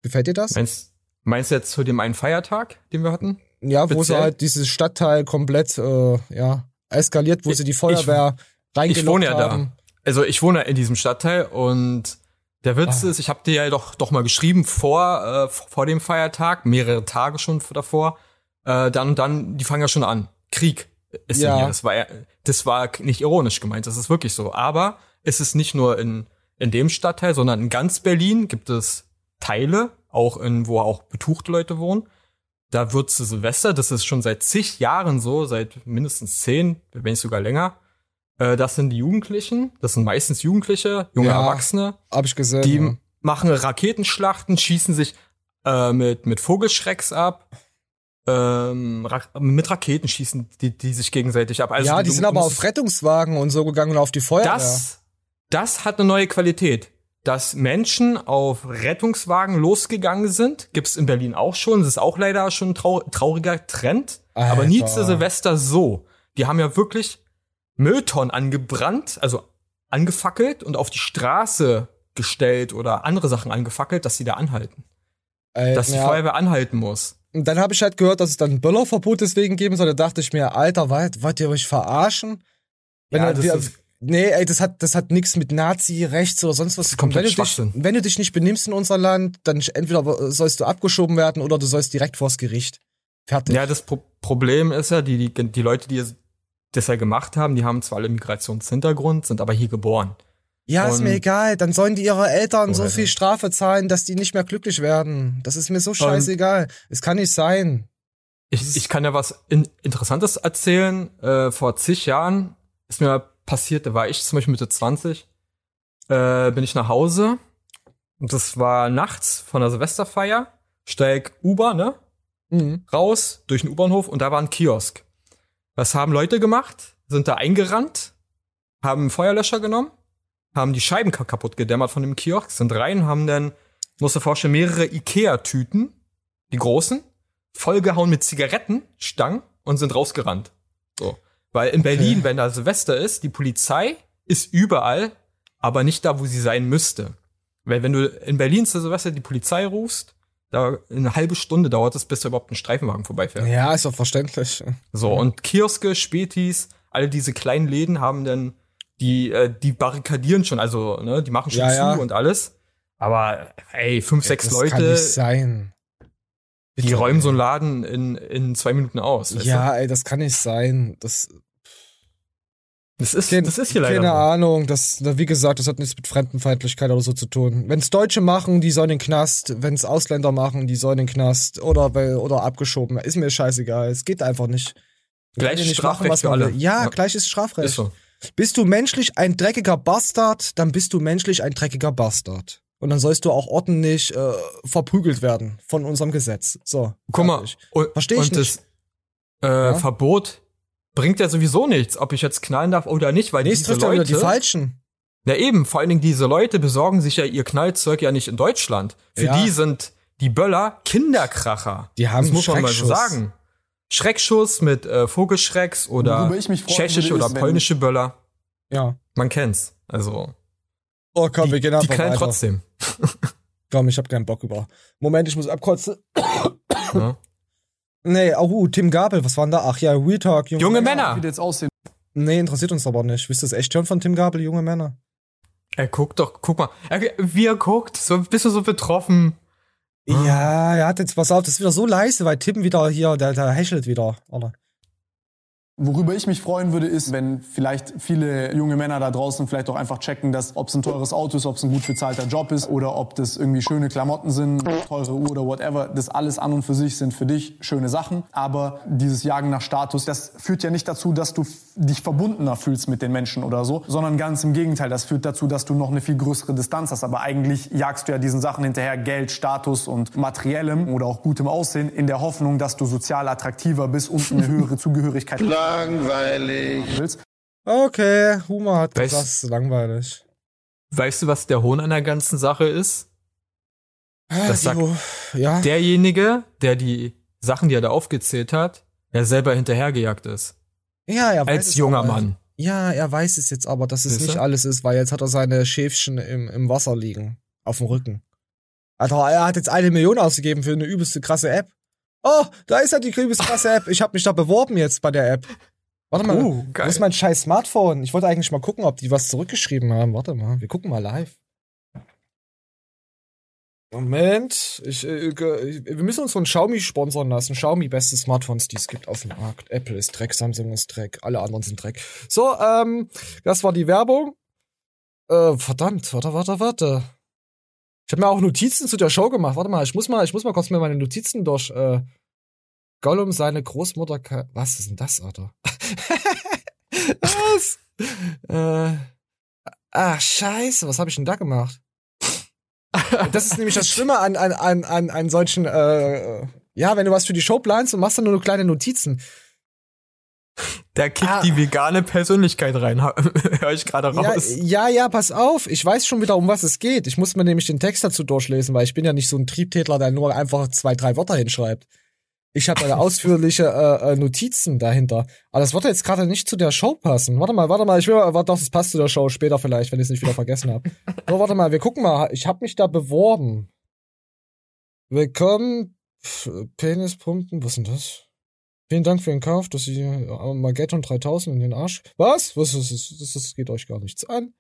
Gefällt dir das? haben. Meinst, meinst du jetzt zu dem einen Feiertag, den wir hatten? Ja, wo sie halt dieses Stadtteil komplett, äh, ja, eskaliert, wo Ich- sie die Feuerwehr reingelockt Ich wohne ja haben. da. Also ich wohne in diesem Stadtteil und der Witz Ah. ist, ich habe dir ja doch, doch mal geschrieben vor, äh, vor dem Feiertag, mehrere Tage schon davor. Äh, dann und dann, die fangen ja schon an. Krieg ist ja. Hier. Das war, das war nicht ironisch gemeint, das ist wirklich so. Aber es ist nicht nur in, in dem Stadtteil, sondern in ganz Berlin gibt es Teile, auch in, wo auch betuchte Leute wohnen. Da wird zu Silvester, das ist schon seit zig Jahren so, seit mindestens zehn, wenn nicht sogar länger. Äh, das sind die Jugendlichen, das sind meistens Jugendliche, junge Ja. Erwachsene, Hab ich gesehen. die ja. machen Raketenschlachten, schießen sich äh, mit, mit Vogelschrecks ab. Ähm, Ra mit Raketen schießen die, die sich gegenseitig ab. Also ja, die du sind aber auf Rettungswagen und so gegangen und auf die Feuerwehr. das, das hat eine neue Qualität. Dass Menschen auf Rettungswagen losgegangen sind, gibt's in Berlin auch schon. Das ist auch leider schon ein trau trauriger Trend. Aber nie Alter. zu Silvester so. Die haben ja wirklich Mülltonnen angebrannt, also angefackelt und auf die Straße gestellt oder andere Sachen angefackelt, dass sie da anhalten. Äh, Dass die ja. Feuerwehr anhalten muss. Und dann habe ich halt gehört, dass es dann ein Böllerverbot deswegen geben soll. Da dachte ich mir, Alter, wollt, wollt ihr euch verarschen? Wenn Ja, das wir, ist- Nee, ey, das hat, das hat nichts mit Nazi, rechts oder sonst was zu tun. Wenn du, dich, wenn du dich nicht benimmst in unser Land, dann entweder sollst du abgeschoben werden oder du sollst direkt vors Gericht. Fertig. Ja, das Pro Problem ist ja, die, die, die Leute, die das ja gemacht haben, die haben zwar alle Migrationshintergrund, sind aber hier geboren. Ja, ist Und- mir egal. Dann sollen die ihre Eltern so viel Strafe zahlen, dass die nicht mehr glücklich werden. Das ist mir so scheißegal. Es kann nicht sein. Ich, ich kann ja was in, Interessantes erzählen. Äh, vor zig Jahren ist mir passiert, da war ich zum Beispiel Mitte 20, äh, bin ich nach Hause und das war nachts von der Silvesterfeier, steig Uber, ne? Mhm. Raus durch den U-Bahnhof und da war ein Kiosk. Was haben Leute gemacht? Sind da eingerannt, haben einen Feuerlöscher genommen, haben die Scheiben ka- kaputt gedämmert von dem Kiosk, sind rein, haben dann, musst du vorstellen, mehrere Ikea-Tüten, die großen, vollgehauen mit Zigarettenstangen und sind rausgerannt. So. Weil in Berlin, wenn da Silvester ist, die Polizei ist überall, aber nicht da, wo sie sein müsste. Weil wenn du in Berlin zu Silvester die Polizei rufst, da eine halbe Stunde dauert es, bis da überhaupt ein Streifenwagen vorbeifährt. Ja, ist doch verständlich. So, und Kioske, Spätis, alle diese kleinen Läden haben dann, die, äh, die barrikadieren schon, also, ne, die machen schon Ja, zu ja. und alles. Aber, ey, fünf, sechs das kann Leute, nicht sein. die Bitte, räumen ey. so einen Laden in, in zwei Minuten aus. Ja, ey, das kann nicht sein. Das, du? Das ist, Kein- das ist hier leider. Keine. Ahnung, das, wie gesagt, das hat nichts mit Fremdenfeindlichkeit oder so zu tun. Wenn's Deutsche machen, die sollen in den Knast. Wenn's Ausländer machen, die sollen in den Knast. Oder, oder abgeschoben. Ist mir scheißegal. Es geht einfach nicht. Man Gleich kann ja nicht Strafrecht was für man alle. Ja, Ja. gleich ist Strafrecht. Ist so. Bist du menschlich ein dreckiger Bastard, dann bist du menschlich ein dreckiger Bastard. Und dann sollst du auch ordentlich äh, verprügelt werden von unserem Gesetz. So. Guck mal, fertig. und, Versteh ich und das äh, Ja. Verbot bringt ja sowieso nichts, ob ich jetzt knallen darf oder nicht, weil Nee, es diese trifft Leute, die Falschen. Na eben, vor allen Dingen diese Leute besorgen sich ja ihr Knallzeug ja nicht in Deutschland. Für Ja. die sind die Böller Kinderkracher. Die haben das muss man mal so sagen. Schreckschuss mit äh, Vogelschrecks oder tschechische oder polnische Böller. Ja. Man kennt's. Also Oh komm, die, wir gehen die einfach knallen weiter. trotzdem. Komm, ich hab keinen Bock über. Moment, ich muss abkotzen. Ja. Nee, oh, uh, Tim Gabel, was war denn da? Ach ja, Real Talk, junge, Junge Männer. Männer. Wie die jetzt aussehen. Nee, interessiert uns aber nicht. Wisst ihr das echt hören von Tim Gabel, junge Männer? Er guckt doch, guck mal. Er, wie er guckt, so bist du so betroffen. Ja, er hat jetzt, pass auf, das ist wieder so leise, weil Tim wieder hier, der, der hechelt wieder. Oder? Worüber ich mich freuen würde, ist, wenn vielleicht viele junge Männer da draußen vielleicht auch einfach checken, dass ob es ein teures Auto ist, ob es ein gut bezahlter Job ist oder ob das irgendwie schöne Klamotten sind, teure Uhr oder whatever. Das alles an und für sich sind für dich schöne Sachen. Aber dieses Jagen nach Status, das führt ja nicht dazu, dass du dich verbundener fühlst mit den Menschen oder so, sondern ganz im Gegenteil. Das führt dazu, dass du noch eine viel größere Distanz hast. Aber eigentlich jagst du ja diesen Sachen hinterher Geld, Status und materiellem oder auch gutem Aussehen in der Hoffnung, dass du sozial attraktiver bist und eine höhere Zugehörigkeit Langweilig. Okay, Humor hat Weißt- gesagt, es ist langweilig. Weißt du, was der Hohn an der ganzen Sache ist? Das sagt ja. derjenige, der die Sachen, die er da aufgezählt hat, ja selber hinterhergejagt ist. ja, er weiß Als es junger aber. Mann. Ja, er weiß es jetzt aber, dass es Siehste? nicht alles ist, weil jetzt hat er seine Schäfchen im, im Wasser liegen. Auf dem Rücken. Alter, er hat jetzt eine Million ausgegeben für eine übelste krasse App. Oh, da ist ja die übelst krasse App. Ich habe mich da beworben jetzt bei der App. Warte mal, Oh, wo ist mein scheiß Smartphone? Ich wollte eigentlich mal gucken, ob die was zurückgeschrieben haben. Warte mal, wir gucken mal live. Moment, ich, äh, wir müssen uns von Xiaomi sponsern lassen. Xiaomi, beste Smartphones, die es gibt auf dem Markt. Apple ist Dreck, Samsung ist Dreck, alle anderen sind Dreck. So, ähm, das war die Werbung. Äh, verdammt, warte, warte, warte. Ich habe mir auch Notizen zu der Show gemacht. Warte mal, ich muss mal, ich muss mal kurz mir meine Notizen durch. Äh, Gollum, seine Großmutter. Was ist denn das, Alter? was? äh, ah, scheiße, was habe ich denn da gemacht? Das ist nämlich das Schlimme an, an, an, an, an solchen, äh, ja, wenn du was für die Show planst und machst dann nur kleine Notizen. Der kickt Ah. die vegane Persönlichkeit rein. Hör ich gerade Ja, raus. ja, ja, pass auf. Ich weiß schon wieder, um was es geht. Ich muss mir nämlich den Text dazu durchlesen, weil ich bin ja nicht so ein Triebtätler, der nur einfach zwei, drei Wörter hinschreibt. Ich habe da ausführliche äh, äh, Notizen dahinter. Aber das wird jetzt gerade nicht zu der Show passen. Warte mal, warte mal. Ich will, warte, doch, das passt zu der Show später vielleicht, wenn ich es nicht wieder vergessen habe. So, warte mal, wir gucken mal. Ich habe mich da beworben. Willkommen, Penispumpen, was ist denn das? Vielen Dank für den Kauf, dass Sie äh, Mageddon 3000 in den Arsch. Was? Was, was, das, das geht euch gar nichts an.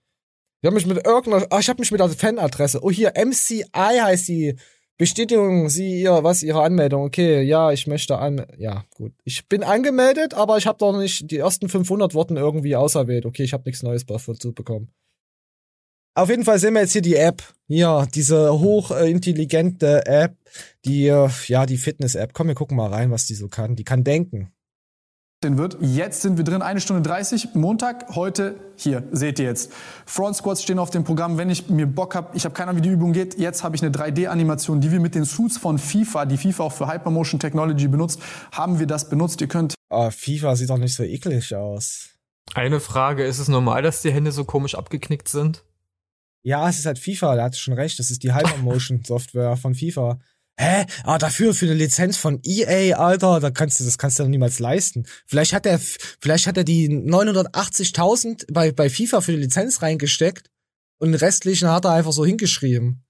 Ich habe mich mit irgendeiner, ah, ich habe mich mit der Fanadresse. Oh, hier, MCI heißt die. Bestätigung, Sie, ihr, was, Ihre Anmeldung. Okay, ja, ich möchte an, ja, gut. Ich bin angemeldet, aber ich habe doch nicht, die ersten 500 wurden irgendwie auserwählt. Okay, ich habe nichts Neues dazu bekommen. Auf jeden Fall sehen wir jetzt hier die App. Hier, diese hochintelligente App, die, ja, die Fitness-App. Komm, wir gucken mal rein, was die so kann. Die kann denken wird. Jetzt sind wir drin, eine Stunde 30, Montag, heute hier, seht ihr jetzt. Front Squats stehen auf dem Programm, wenn ich mir Bock habe, ich habe keine Ahnung, wie die Übung geht, jetzt habe ich eine 3D-Animation, die wir mit den Suits von FIFA, die FIFA auch für Hypermotion Technology benutzt, haben wir das benutzt. Ihr könnt... Oh, FIFA sieht doch nicht so eklig aus. Eine Frage, ist es normal, dass die Hände so komisch abgeknickt sind? Ja, es ist halt FIFA, da hat schon recht, das ist die Hypermotion Software von FIFA. Hä? Ah, dafür für eine Lizenz von EA, Alter, da kannst du, das kannst du doch niemals leisten. Vielleicht hat er, vielleicht hat er die 980.000 bei, bei FIFA für die Lizenz reingesteckt und den restlichen hat er einfach so hingeschrieben.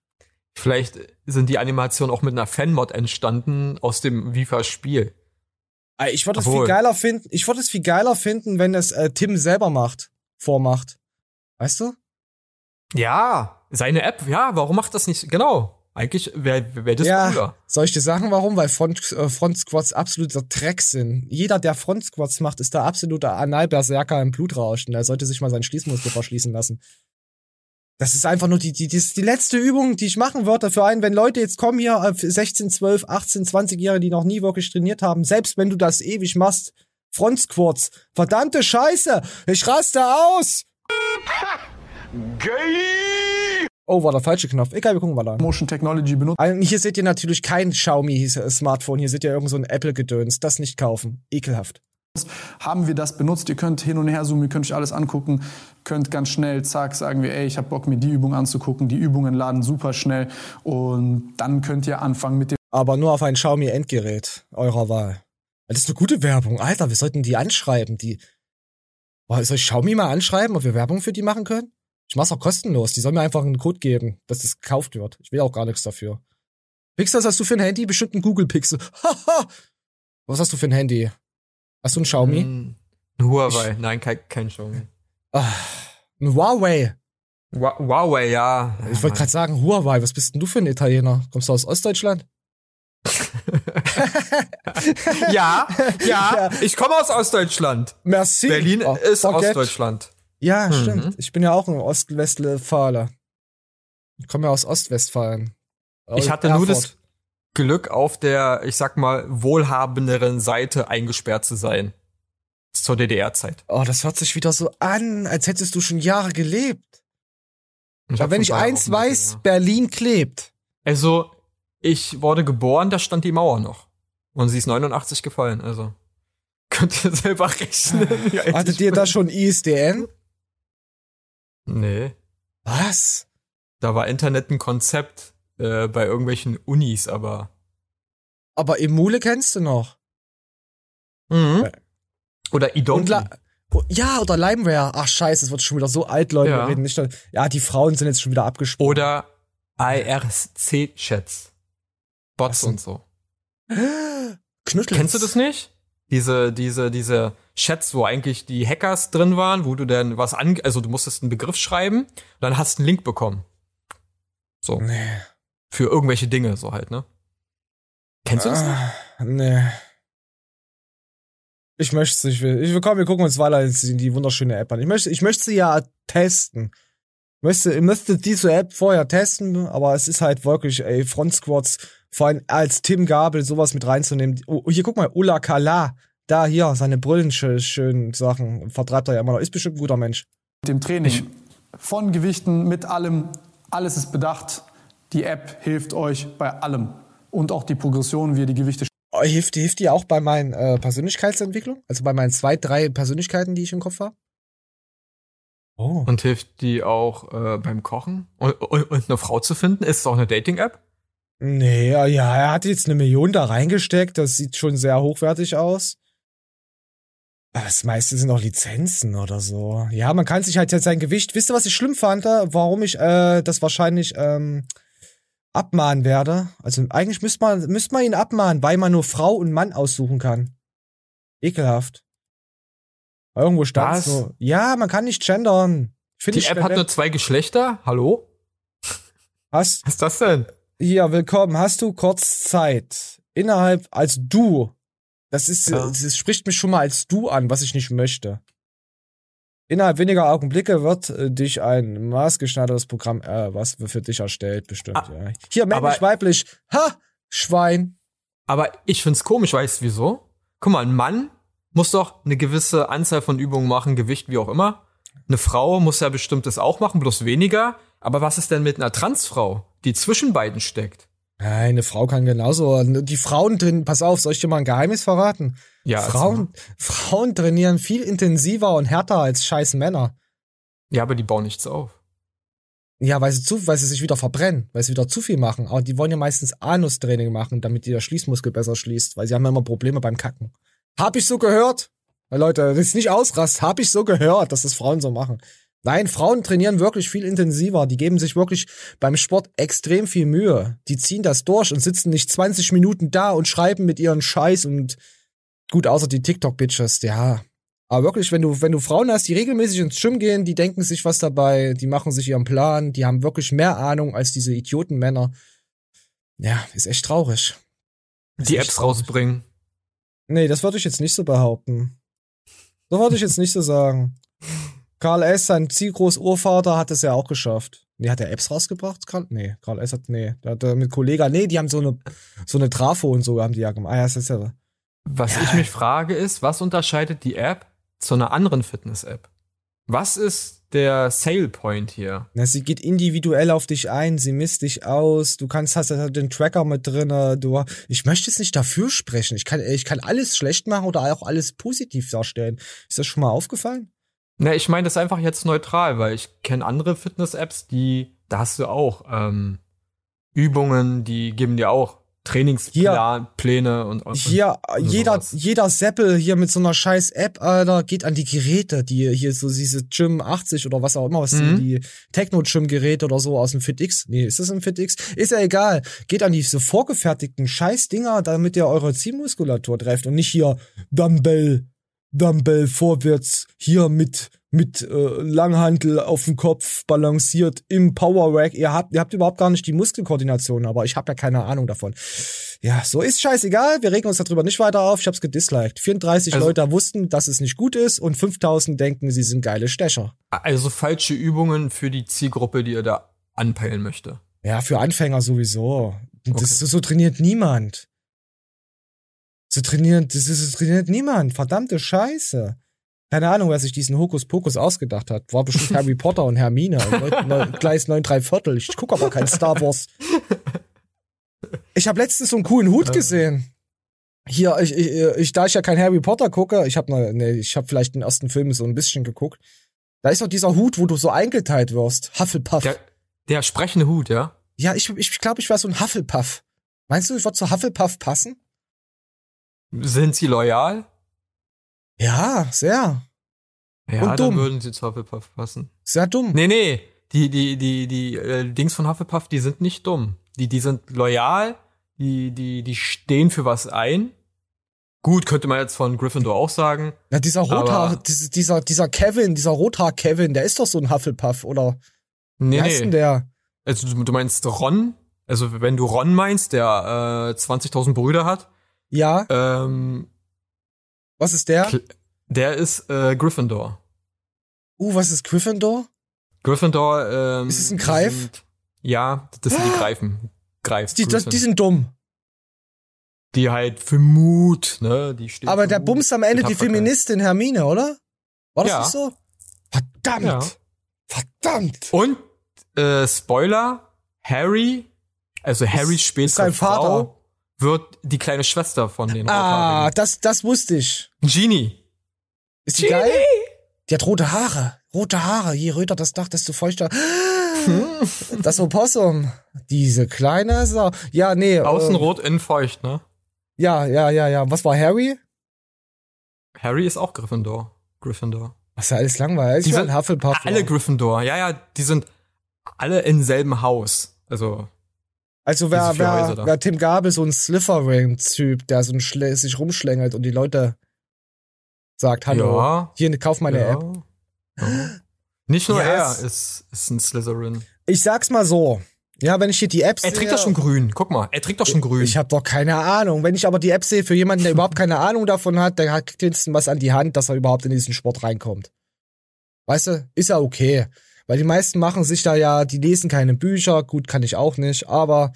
Vielleicht sind die Animationen auch mit einer Fanmod entstanden aus dem FIFA-Spiel. Ich würde es viel geiler finden, ich würde es viel geiler finden, wenn es äh, Tim selber macht, vormacht. Weißt du? Ja, seine App, ja, warum macht das nicht? Genau. Eigentlich wäre wär das ja, cooler. Soll ich dir sagen, warum? Weil Front, äh, Front Squats absoluter Dreck sind. Jeder, der Front Squats macht, ist der absolute Analberserker im Blutrausch. Und er sollte sich mal seinen Schließmuskel verschließen lassen. Das ist einfach nur die, die, die, die letzte Übung, die ich machen würde für einen, wenn Leute jetzt kommen hier, 16, 12, 18, 20-Jährige, die noch nie wirklich trainiert haben, selbst wenn du das ewig machst, Front Squats, verdammte Scheiße, ich raste aus! Gay! Oh, war der falsche Knopf. Egal, wir gucken mal da. Motion Technology benutzt. Also, hier seht ihr natürlich kein Xiaomi-Smartphone. Hier seht ihr irgend so ein Apple-Gedöns. Das nicht kaufen. Ekelhaft. Haben wir das benutzt? Ihr könnt hin und her zoomen, ihr könnt euch alles angucken, könnt ganz schnell, zack, sagen wir, ey, ich habe Bock, mir die Übung anzugucken. Die Übungen laden super schnell und dann könnt ihr anfangen mit dem. Aber nur auf ein Xiaomi-Endgerät eurer Wahl. Das ist eine gute Werbung. Alter, wir sollten die anschreiben. Die. Boah, soll ich Xiaomi mal anschreiben, ob wir Werbung für die machen können? Ich mach's auch kostenlos. Die sollen mir einfach einen Code geben, dass das gekauft wird. Ich will auch gar nichts dafür. Pixel, was hast du für ein Handy? Bestimmt ein Google Pixel. Haha! was hast du für ein Handy? Hast du ein Xiaomi? Mm, ein Huawei. Ich, Nein, kein, kein Xiaomi. Ah, ein Huawei. Huawei, ja. Ich wollte gerade sagen, Huawei, was bist denn du für ein Italiener? Kommst du aus Ostdeutschland? ja, ja, ja, ich komme aus Ostdeutschland. Merci. Berlin oh, ist forget. Ostdeutschland. Ja, mhm. stimmt. Ich bin ja auch ein Ostwestfahler. Ich komme ja aus Ostwestfalen. Ich hatte Erfurt. nur das Glück, auf der, ich sag mal, wohlhabenderen Seite eingesperrt zu sein. Zur DDR-Zeit. Oh, das hört sich wieder so an, als hättest du schon Jahre gelebt. Ich Aber wenn ich eins weiß, ja. Berlin klebt. Also, ich wurde geboren, da stand die Mauer noch. Und sie ist 89 gefallen, also. Könnt ihr selber rechnen. Hattet ihr da schon ISDN? Nee. Was? Da war Internet ein Konzept äh, bei irgendwelchen Unis, aber. Aber Emule kennst du noch. Mhm. Oder Idonki. Oh, ja, oder Limeware. Ach scheiße, es wird schon wieder so alt, Leute. Ja. reden nicht. Ja, die Frauen sind jetzt schon wieder abgesprungen. Oder IRC-Chats. Bots und so. Knüttel. Kennst du das nicht? Diese, diese, diese Chats, wo eigentlich die Hackers drin waren, wo du dann was an, also du musstest einen Begriff schreiben, dann hast du einen Link bekommen. So. Nee. Für irgendwelche Dinge, so halt, ne? Kennst du das nicht? Ah, nee. Ich möchte es nicht. Ich will, komm, wir gucken uns weiter in die wunderschöne App an. Ich möchte, ich möchte sie ja testen. Ich möchte, ich müsste diese App vorher testen, aber es ist halt wirklich, ey, Front Squads, vor allem als Tim Gabel sowas mit reinzunehmen. Oh, hier, guck mal, Ula Kala da hier, seine Brüllen schönen Sachen vertreibt er ja immer noch. Ist bestimmt ein guter Mensch. Dem Training von Gewichten mit allem, alles ist bedacht. Die App hilft euch bei allem. Und auch die Progression, wie ihr die Gewichte oh, hilft, hilft die auch bei meinen äh, Persönlichkeitsentwicklung? Also bei meinen zwei, drei Persönlichkeiten, die ich im Kopf habe? Oh. Und hilft die auch äh, beim Kochen? Und, und, und, eine Frau zu finden? Ist es auch eine Dating-App? Nee, ja, er hat jetzt eine Million da reingesteckt. Das sieht schon sehr hochwertig aus. Das meiste sind auch Lizenzen oder so. Ja, man kann sich halt jetzt sein Gewicht. Wisst ihr, was ich schlimm fand? Warum ich äh, das wahrscheinlich ähm, abmahnen werde? Also eigentlich müsste man, müsste man ihn abmahnen, weil man nur Frau und Mann aussuchen kann. Ekelhaft. Irgendwo stand so. Ja, man kann nicht gendern. Finde Die ich App hat nur zwei Geschlechter? Hallo? Hast, Was ist das denn? hier, willkommen. Hast du kurz Zeit? Innerhalb, als du. Das ist, Ja. das spricht mich schon mal als du an, was ich nicht möchte. Innerhalb weniger Augenblicke wird äh, dich ein maßgeschneidertes Programm, äh, was für dich erstellt, bestimmt, Ah, ja. Hier, männlich, weiblich. Ha! Schwein. Aber ich find's komisch, weißt du wieso? Guck mal, ein Mann muss doch eine gewisse Anzahl von Übungen machen, Gewicht, wie auch immer. Eine Frau muss ja bestimmtes auch machen, bloß weniger. Aber was ist denn mit einer Transfrau, die zwischen beiden steckt? Nein, eine Frau kann genauso. Die Frauen drin, pass auf, soll ich dir mal ein Geheimnis verraten? Ja, Frauen, Frauen trainieren viel intensiver und härter als scheiß Männer. Ja, aber die bauen nichts auf. Ja, weil sie, zu, weil sie sich wieder verbrennen, weil sie wieder zu viel machen. Aber die wollen ja meistens Anustraining machen, damit der Schließmuskel besser schließt, weil sie haben ja immer Probleme beim Kacken. Hab ich so gehört? Leute, das ist nicht ausrast. Hab ich so gehört, dass das Frauen so machen. Nein, Frauen trainieren wirklich viel intensiver. Die geben sich wirklich beim Sport extrem viel Mühe. Die ziehen das durch und sitzen nicht 20 Minuten da und schreiben mit ihren Scheiß und gut, außer die TikTok-Bitches, ja. Aber wirklich, wenn du, wenn du Frauen hast, die regelmäßig ins Gym gehen, die denken sich was dabei, die machen sich ihren Plan, die haben wirklich mehr Ahnung als diese Idiotenmänner. Ja, ist echt traurig. Ist Die echt Apps traurig. rausbringen. Nee, das würde ich jetzt nicht so behaupten. So würde ich jetzt nicht so sagen. Karl S., sein Zielgroß-Urvater, hat es ja auch geschafft. Nee, hat er Apps rausgebracht? Karl? Nee, Karl S. hat, nee. Der hat äh, mit Kollega, nee, die haben so eine, so eine Trafo und so haben die ja gemacht. Ah, ja, das ist ja, Was Ja. ich mich frage ist, was unterscheidet die App zu einer anderen Fitness-App? Was ist der Sale Point hier? Na, sie geht individuell auf dich ein, sie misst dich aus, du kannst, hast den Tracker mit drinne, du, ich möchte jetzt nicht dafür sprechen, ich kann, ich kann alles schlecht machen oder auch alles positiv darstellen. Ist das schon mal aufgefallen? Na, ich meine das einfach jetzt neutral, weil ich kenne andere Fitness-Apps, die, da hast du auch ähm, Übungen, die geben dir auch Trainingspläne und, und Hier, und jeder, sowas. jeder Seppel hier mit so einer scheiß App, Alter, geht an die Geräte, die hier so diese Gym 80 oder was auch immer, was Mhm. die, die Techno-Gym-Geräte oder so aus dem FitX. Nee, ist das ein FitX? Ist ja egal. Geht an diese vorgefertigten Scheiß-Dinger, damit ihr eure Zielmuskulatur trefft und nicht hier Dumbbell, Dumbbell vorwärts, hier mit, mit äh, Langhantel auf dem Kopf balanciert im Power Rack. Ihr habt, ihr habt überhaupt gar nicht die Muskelkoordination, aber ich habe ja keine Ahnung davon. Ja, so ist scheißegal. Wir regen uns darüber nicht weiter auf. Ich hab's gedisliked. 34 Also- Leute wussten, dass es nicht gut ist und 5000 denken, sie sind geile Stecher. Also falsche Übungen für die Zielgruppe, die ihr da anpeilen möchte. Ja, für Anfänger sowieso. Okay. Das, so trainiert niemand. So trainiert, das ist, so trainiert niemand. Verdammte Scheiße. Keine Ahnung, wer sich diesen Hokuspokus ausgedacht hat. War bestimmt Harry Potter und Hermine. Neun- neun- Gleis 9 3 Viertel. Ich gucke aber kein Star Wars. Ich habe letztens so einen coolen Hut gesehen. Hier, ich, ich, ich, da ich ja kein Harry Potter gucke, ich habe ne, nee, ich habe vielleicht den ersten Film so ein bisschen geguckt. Da ist doch dieser Hut, wo du so eingeteilt wirst. Hufflepuff. Der, der sprechende Hut, ja? Ja, ich glaube, ich, glaub, ich wäre so ein Hufflepuff. Meinst du, ich würde zu Hufflepuff passen? Sind sie loyal? Ja, sehr. Ja, Und dann dumm. würden sie zu Hufflepuff passen. Sehr dumm. Nee, nee. Die, die, die, die äh, Dings von Hufflepuff, die sind nicht dumm. Die, die sind loyal, die, die, die stehen für was ein. Gut, könnte man jetzt von Gryffindor auch sagen. Ja, dieser Rothaar, dieser, dieser Kevin, dieser Rothaar-Kevin, der ist doch so ein Hufflepuff, oder? Nee, Wie heißt denn der? Also du, du meinst Ron? Also wenn du Ron meinst, der äh, 20.000 Brüder hat, Ja, ähm, was ist der? Der ist äh, Gryffindor. Uh, was ist Gryffindor? Gryffindor, ähm, Ist es ein Greif? Sind, ja, das sind die Greifen. Greif. Die, das, die sind dumm. die halt für Mut, ne? Die stehen Aber der Mut, Bums am Ende die. Feministin Hermine, oder? War das Ja. nicht so? Verdammt! Ja. Verdammt! Und äh, Spoiler, Harry, also Harrys spätere sein Vater. Frau, wird die kleine Schwester von den Ah, das, das wusste ich. Genie. Ist die geil? Die hat rote Haare. Rote Haare. Je röter das Dach, desto feuchter. Das Opossum. Diese kleine Sau. Ja, nee. Außen äh, rot, innen feucht, ne? Ja, ja, ja, ja. Was war Harry? Harry ist auch Gryffindor. Gryffindor. Was ist ja alles langweilig. Die Ich sind Hufflepuff. Alle Gryffindor. Ja, ja, die sind alle im selben Haus. Also, also wer, Häuser wer, wer Tim Gabel so ein Slytherin-Typ, der so ein Schle sich rumschlängelt und die Leute sagt, hallo, Ja. hier, kauf meine Ja. App. Ja. Nicht nur Ja, er ist, ist ein Slytherin. Ich sag's mal so. Ja, wenn ich hier die App Er trägt sehe- doch schon grün. Guck mal, er trägt doch schon grün. Ich habe doch keine Ahnung. Wenn ich aber die App sehe für jemanden, der überhaupt keine Ahnung davon hat, der hat du was an die Hand, dass er überhaupt in diesen Sport reinkommt. Weißt du, ist ja okay. Weil die meisten machen sich da ja, die lesen keine Bücher, gut, kann ich auch nicht, aber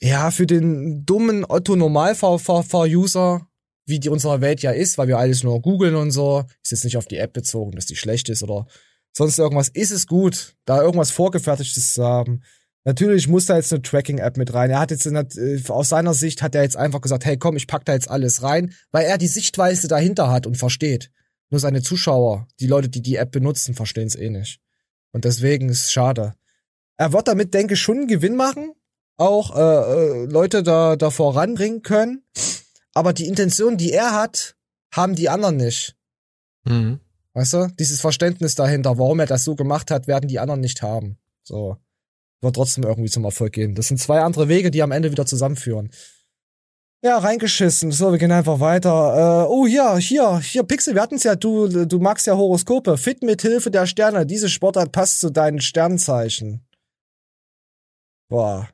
ja, für den dummen Otto Normal-User, wie die unsere Welt ja ist, weil wir alles nur googeln und so, ist jetzt nicht auf die App bezogen, dass die schlecht ist oder sonst irgendwas, ist es gut, da irgendwas vorgefertigtes zu haben. Natürlich muss da jetzt eine Tracking-App mit rein. Er hat jetzt äh, aus seiner Sicht hat er jetzt einfach gesagt, hey komm, ich pack da jetzt alles rein, weil er die Sichtweise dahinter hat und versteht. Nur seine Zuschauer, die Leute, die die App benutzen, verstehen es eh nicht. Und deswegen ist es schade. Er wird damit, denke ich, schon einen Gewinn machen, auch äh, äh, Leute da, da voranbringen können. Aber die Intention, die er hat, haben die anderen nicht. Mhm. Weißt du? Dieses Verständnis dahinter, warum er das so gemacht hat, werden die anderen nicht haben. So. Wird trotzdem irgendwie zum Erfolg gehen. Das sind zwei andere Wege, die am Ende wieder zusammenführen. Ja, reingeschissen. So, wir gehen einfach weiter. Äh, oh, ja, hier, hier, Pixel, wir hatten's ja, du, du magst ja Horoskope. Fit mit Hilfe der Sterne. Diese Sportart passt zu deinen Sternzeichen. Boah.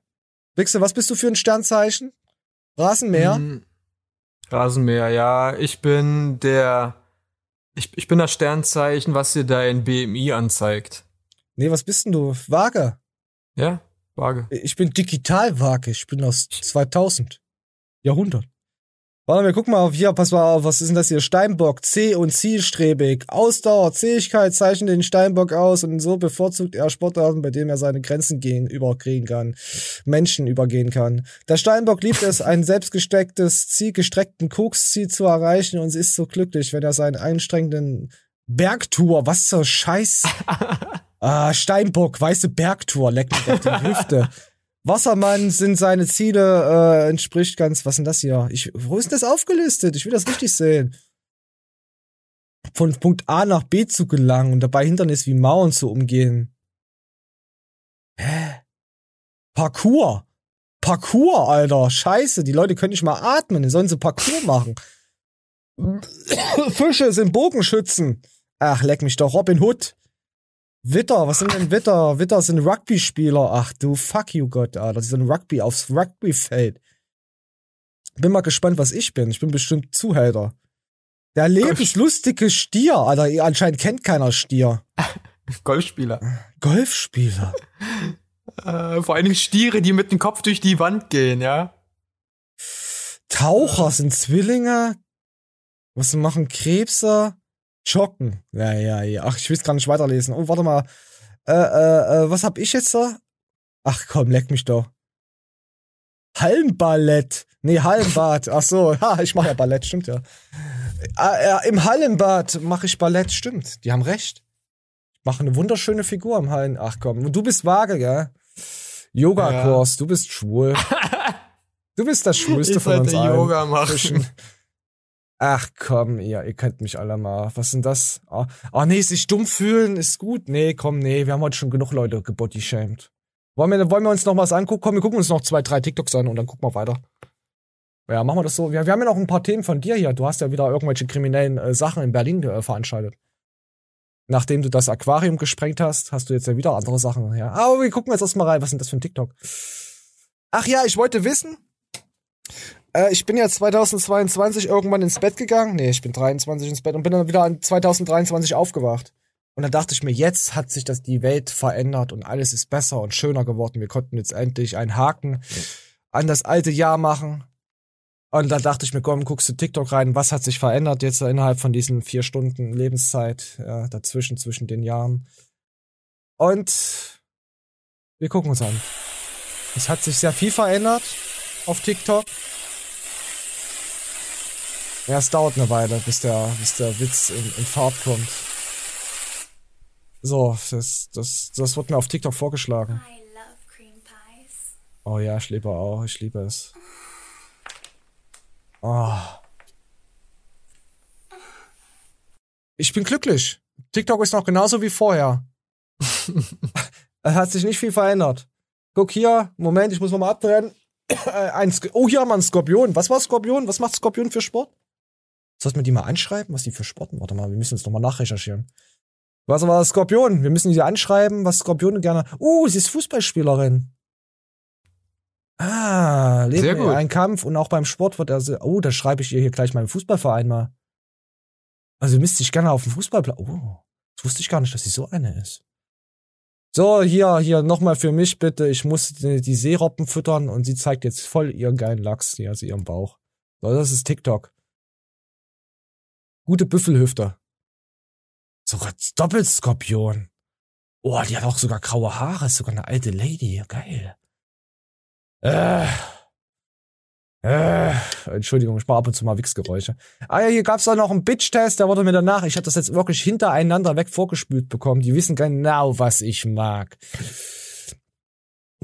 Pixel, was bist du für ein Sternzeichen? Rasenmäher? Mhm. Rasenmäher, ja. Ich bin der. Ich, ich bin das Sternzeichen, was dir dein BMI anzeigt. Nee, was bist denn du? Waage? Ja, Waage. Ich bin Digitalwaage. Ich bin aus 2000. Jahrhundert. Warte, wir gucken mal auf hier, pass mal auf, was ist denn das hier? Steinbock, zäh und zielstrebig. Ausdauer, Zähigkeit zeichnen den Steinbock aus und so bevorzugt er Sportarten, bei denen er seine Grenzen gehen, überkriegen kann, Menschen übergehen kann. Der Steinbock liebt es, ein selbstgestecktes Ziel, gestreckten Koksziel zu erreichen und ist so glücklich, wenn er seinen anstrengenden Bergtour, was zur Scheiß. ah, Steinbock, weiße Bergtour, leck mich auf die Hüfte. Wassermann sind seine Ziele, äh, entspricht ganz, was denn das hier? Ich, wo ist denn das aufgelistet? Ich will das richtig sehen. Von Punkt A nach B zu gelangen und dabei Hindernis wie Mauern zu umgehen. Hä? Parkour. Parkour, Alter. Scheiße, die Leute können nicht mal atmen, die sollen sie Parkour machen. Fische sind Bogenschützen. Ach, leck mich doch, Robin Hood. Witter, was sind denn Witter? Witter sind Rugby-Spieler. Ach du fuck you Gott, Alter. Die sind Rugby aufs Rugby-Feld. Bin mal gespannt, was ich bin. Ich bin bestimmt Zuhälter. Der lebenslustige Stier, Alter. Anscheinend kennt keiner Stier. Golfspieler. Golfspieler. Äh, vor allen Dingen Stiere, die mit dem Kopf durch die Wand gehen, ja. Taucher sind Zwillinge. Was machen Krebse? Joggen. Ja, ja, ja. Ach, ich will gar nicht weiterlesen. Oh, warte mal. Äh, äh, äh, was hab ich jetzt da? Ach komm, leck mich doch. Hallenballett. Nee, Hallenbad. Ach so, ha, ich mache ja Ballett, stimmt ja. Äh, äh, Im Hallenbad mache ich Ballett, stimmt. Die haben recht. Ich mache eine wunderschöne Figur im Hallen. Ach komm, und du bist vage, gell? Yoga-Kurs, du bist schwul. Du bist das Schwulste Ich von uns allen. Yoga machen. Ach komm, ihr, ihr könnt mich alle mal. Was sind das? Ah, oh, nee, sich dumm fühlen ist gut. Nee, komm, nee, wir haben heute schon genug Leute gebodyshamed. Wollen wir, wollen wir uns noch was angucken? Komm, wir gucken uns noch zwei, drei TikToks an und dann gucken wir weiter. Ja, machen wir das so. Wir, wir haben ja noch ein paar Themen von dir hier. Du hast ja wieder irgendwelche kriminellen äh, Sachen in Berlin äh, veranstaltet. Nachdem du das Aquarium gesprengt hast, hast du jetzt ja wieder andere Sachen. Ja. Aber wir gucken jetzt erstmal rein. Was sind das für ein TikTok? Ach ja, ich wollte wissen, äh, ich bin ja 2022 irgendwann ins Bett gegangen. Nee, ich bin 23 ins Bett und bin dann wieder an 2023 aufgewacht. Und dann dachte ich mir, jetzt hat sich das die Welt verändert und alles ist besser und schöner geworden. Wir konnten jetzt endlich einen Haken an das alte Jahr machen. Und dann dachte ich mir, komm, guckst du TikTok rein, was hat sich verändert jetzt innerhalb von diesen vier Stunden Lebenszeit ja, dazwischen, zwischen den Jahren. Und wir gucken uns an. Es hat sich sehr viel verändert auf TikTok. Ja, es dauert eine Weile, bis der, bis der Witz in, in Fahrt kommt. So, das, das, das wird mir auf TikTok vorgeschlagen. Oh ja, ich liebe auch, ich liebe es. Oh. Ich bin glücklich. TikTok ist noch genauso wie vorher. es hat sich nicht viel verändert. Guck hier, Moment, ich muss noch mal abdrehen. Äh, Ein Sk oh, hier haben wir einen Skorpion. Was war Skorpion? Was macht Skorpion für Sport? Sollten wir die mal anschreiben, was die für Sporten? Warte mal, wir müssen uns nochmal nachrecherchieren. Was war Skorpion? Wir müssen sie anschreiben, was Skorpion gerne. Uh, sie ist Fußballspielerin. Ah, lebt Sehr gut. ein Kampf und auch beim Sport wird er. so- Oh, da schreibe ich ihr hier gleich meinen Fußballverein mal. Also misst sich gerne auf den Fußballplatz. Oh, das wusste ich gar nicht, dass sie so eine ist. So, hier, hier, nochmal für mich bitte. Ich muss die, die Seerobben füttern und sie zeigt jetzt voll ihren geilen Lachs, hier, also ihren Bauch. So, das ist TikTok. Gute Büffelhüfte. Sogar Doppelskorpion. Oh, die hat auch sogar graue Haare, ist sogar eine alte Lady. Geil. Äh. Äh, Entschuldigung, ich mache ab und zu mal Wichsgeräusche. Ah ja, hier gab's auch noch einen Bitch-Test, der wurde mir danach, ich habe das jetzt wirklich hintereinander weg vorgespült bekommen. Die wissen genau, was ich mag.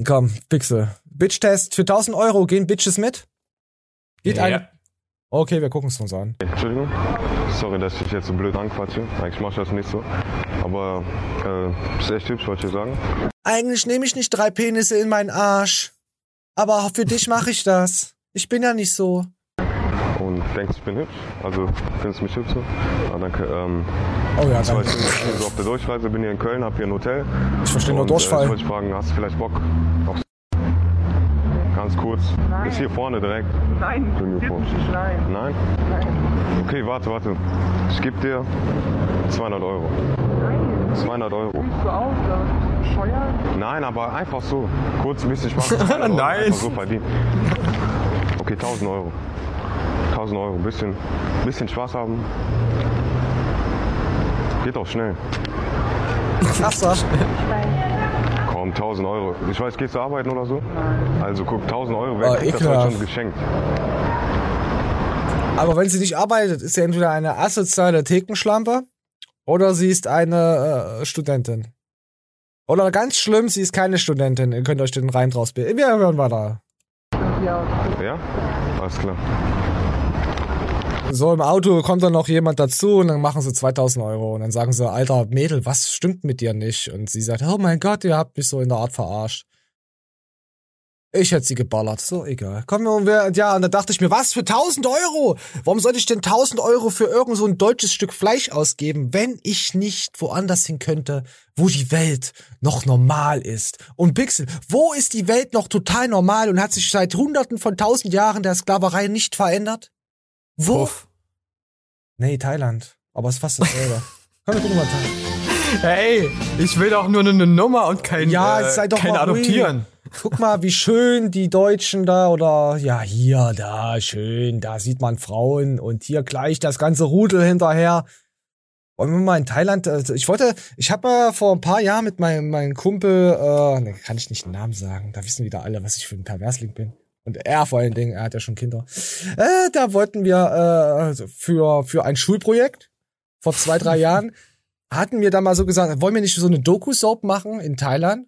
Komm, Pixel. Bitch-Test für 1000 Euro, gehen Bitches mit? Geht Ja. ein. Okay, wir gucken es uns an. Entschuldigung, sorry, dass ich dich jetzt so blöd anquatsche. Eigentlich mache ich das nicht so. Aber äh, ist echt hübsch, wollte ich sagen. Eigentlich nehme ich nicht drei Penisse in meinen Arsch. Aber für dich mache ich das. Ich bin ja nicht so. Und denkst, ich bin hübsch? Also findest du mich hübsch so? Ah, danke. Ähm, Oh ja, danke. ich bin so auf der Durchreise, bin hier in Köln, hab hier ein Hotel. Ich verstehe nur Und, Durchfall. Äh, ich wollte fragen, hast du vielleicht Bock auf Ganz kurz. Ist hier vorne direkt. Nein, vor. nein. Nein? Okay, warte, warte. Ich gebe dir 200 Euro. 200 Euro. Siehst du aus, bescheuert? Nein, aber einfach so. Kurz ein bisschen Spaß. Nein. So verdient. Okay, 1000 Euro. 1000 Euro. Bisschen, bisschen Spaß haben. Geht auch schnell. Ach Komm, 1000 Euro. Ich weiß, gehst du arbeiten oder so? Also guck, 1000 Euro, wer Oh, kriegt das heute schon geschenkt? Aber wenn sie nicht arbeitet, ist sie entweder eine asoziale Thekenschlampe oder sie ist eine äh, Studentin. Oder ganz schlimm, sie ist keine Studentin. Ihr könnt euch den Reim draus bilden. Wir hören weiter. Ja? Alles klar. So, im Auto kommt dann noch jemand dazu und dann machen sie 2000 Euro. Und dann sagen sie, alter Mädel, was stimmt mit dir nicht? Und sie sagt, oh mein Gott, ihr habt mich so in der Art verarscht. Ich hätte sie geballert. So, egal. Wir, und wir, ja, und da dachte ich mir, was für 1000 Euro? Warum sollte ich denn 1000 Euro für irgend so ein deutsches Stück Fleisch ausgeben, wenn ich nicht woanders hin könnte, wo die Welt noch normal ist? Und Pixel, wo ist die Welt noch total normal und hat sich seit hunderten von tausend Jahren der Sklaverei nicht verändert? Wo? Puff. Nee, Thailand. Aber es ist fast dasselbe. Komm, wir gucken mal Thailand. Hey, ich will doch nur eine Nummer und kein, Ja, äh, sei doch kein mal ruhig. Adoptieren. Guck mal, wie schön die Deutschen da oder ja, hier, da, schön, da sieht man Frauen und hier gleich das ganze Rudel hinterher. Wollen wir mal in Thailand, also ich wollte, ich habe mal vor ein paar Jahren mit meinem, meinem Kumpel, äh, ne, kann ich nicht den Namen sagen, da wissen wieder alle, was ich für ein Perversling bin. Und er vor allen Dingen, er hat ja schon Kinder. Äh, da wollten wir äh, also für, für ein Schulprojekt vor zwei, drei Jahren, hatten wir da mal so gesagt, wollen wir nicht so eine Doku-Soap machen in Thailand?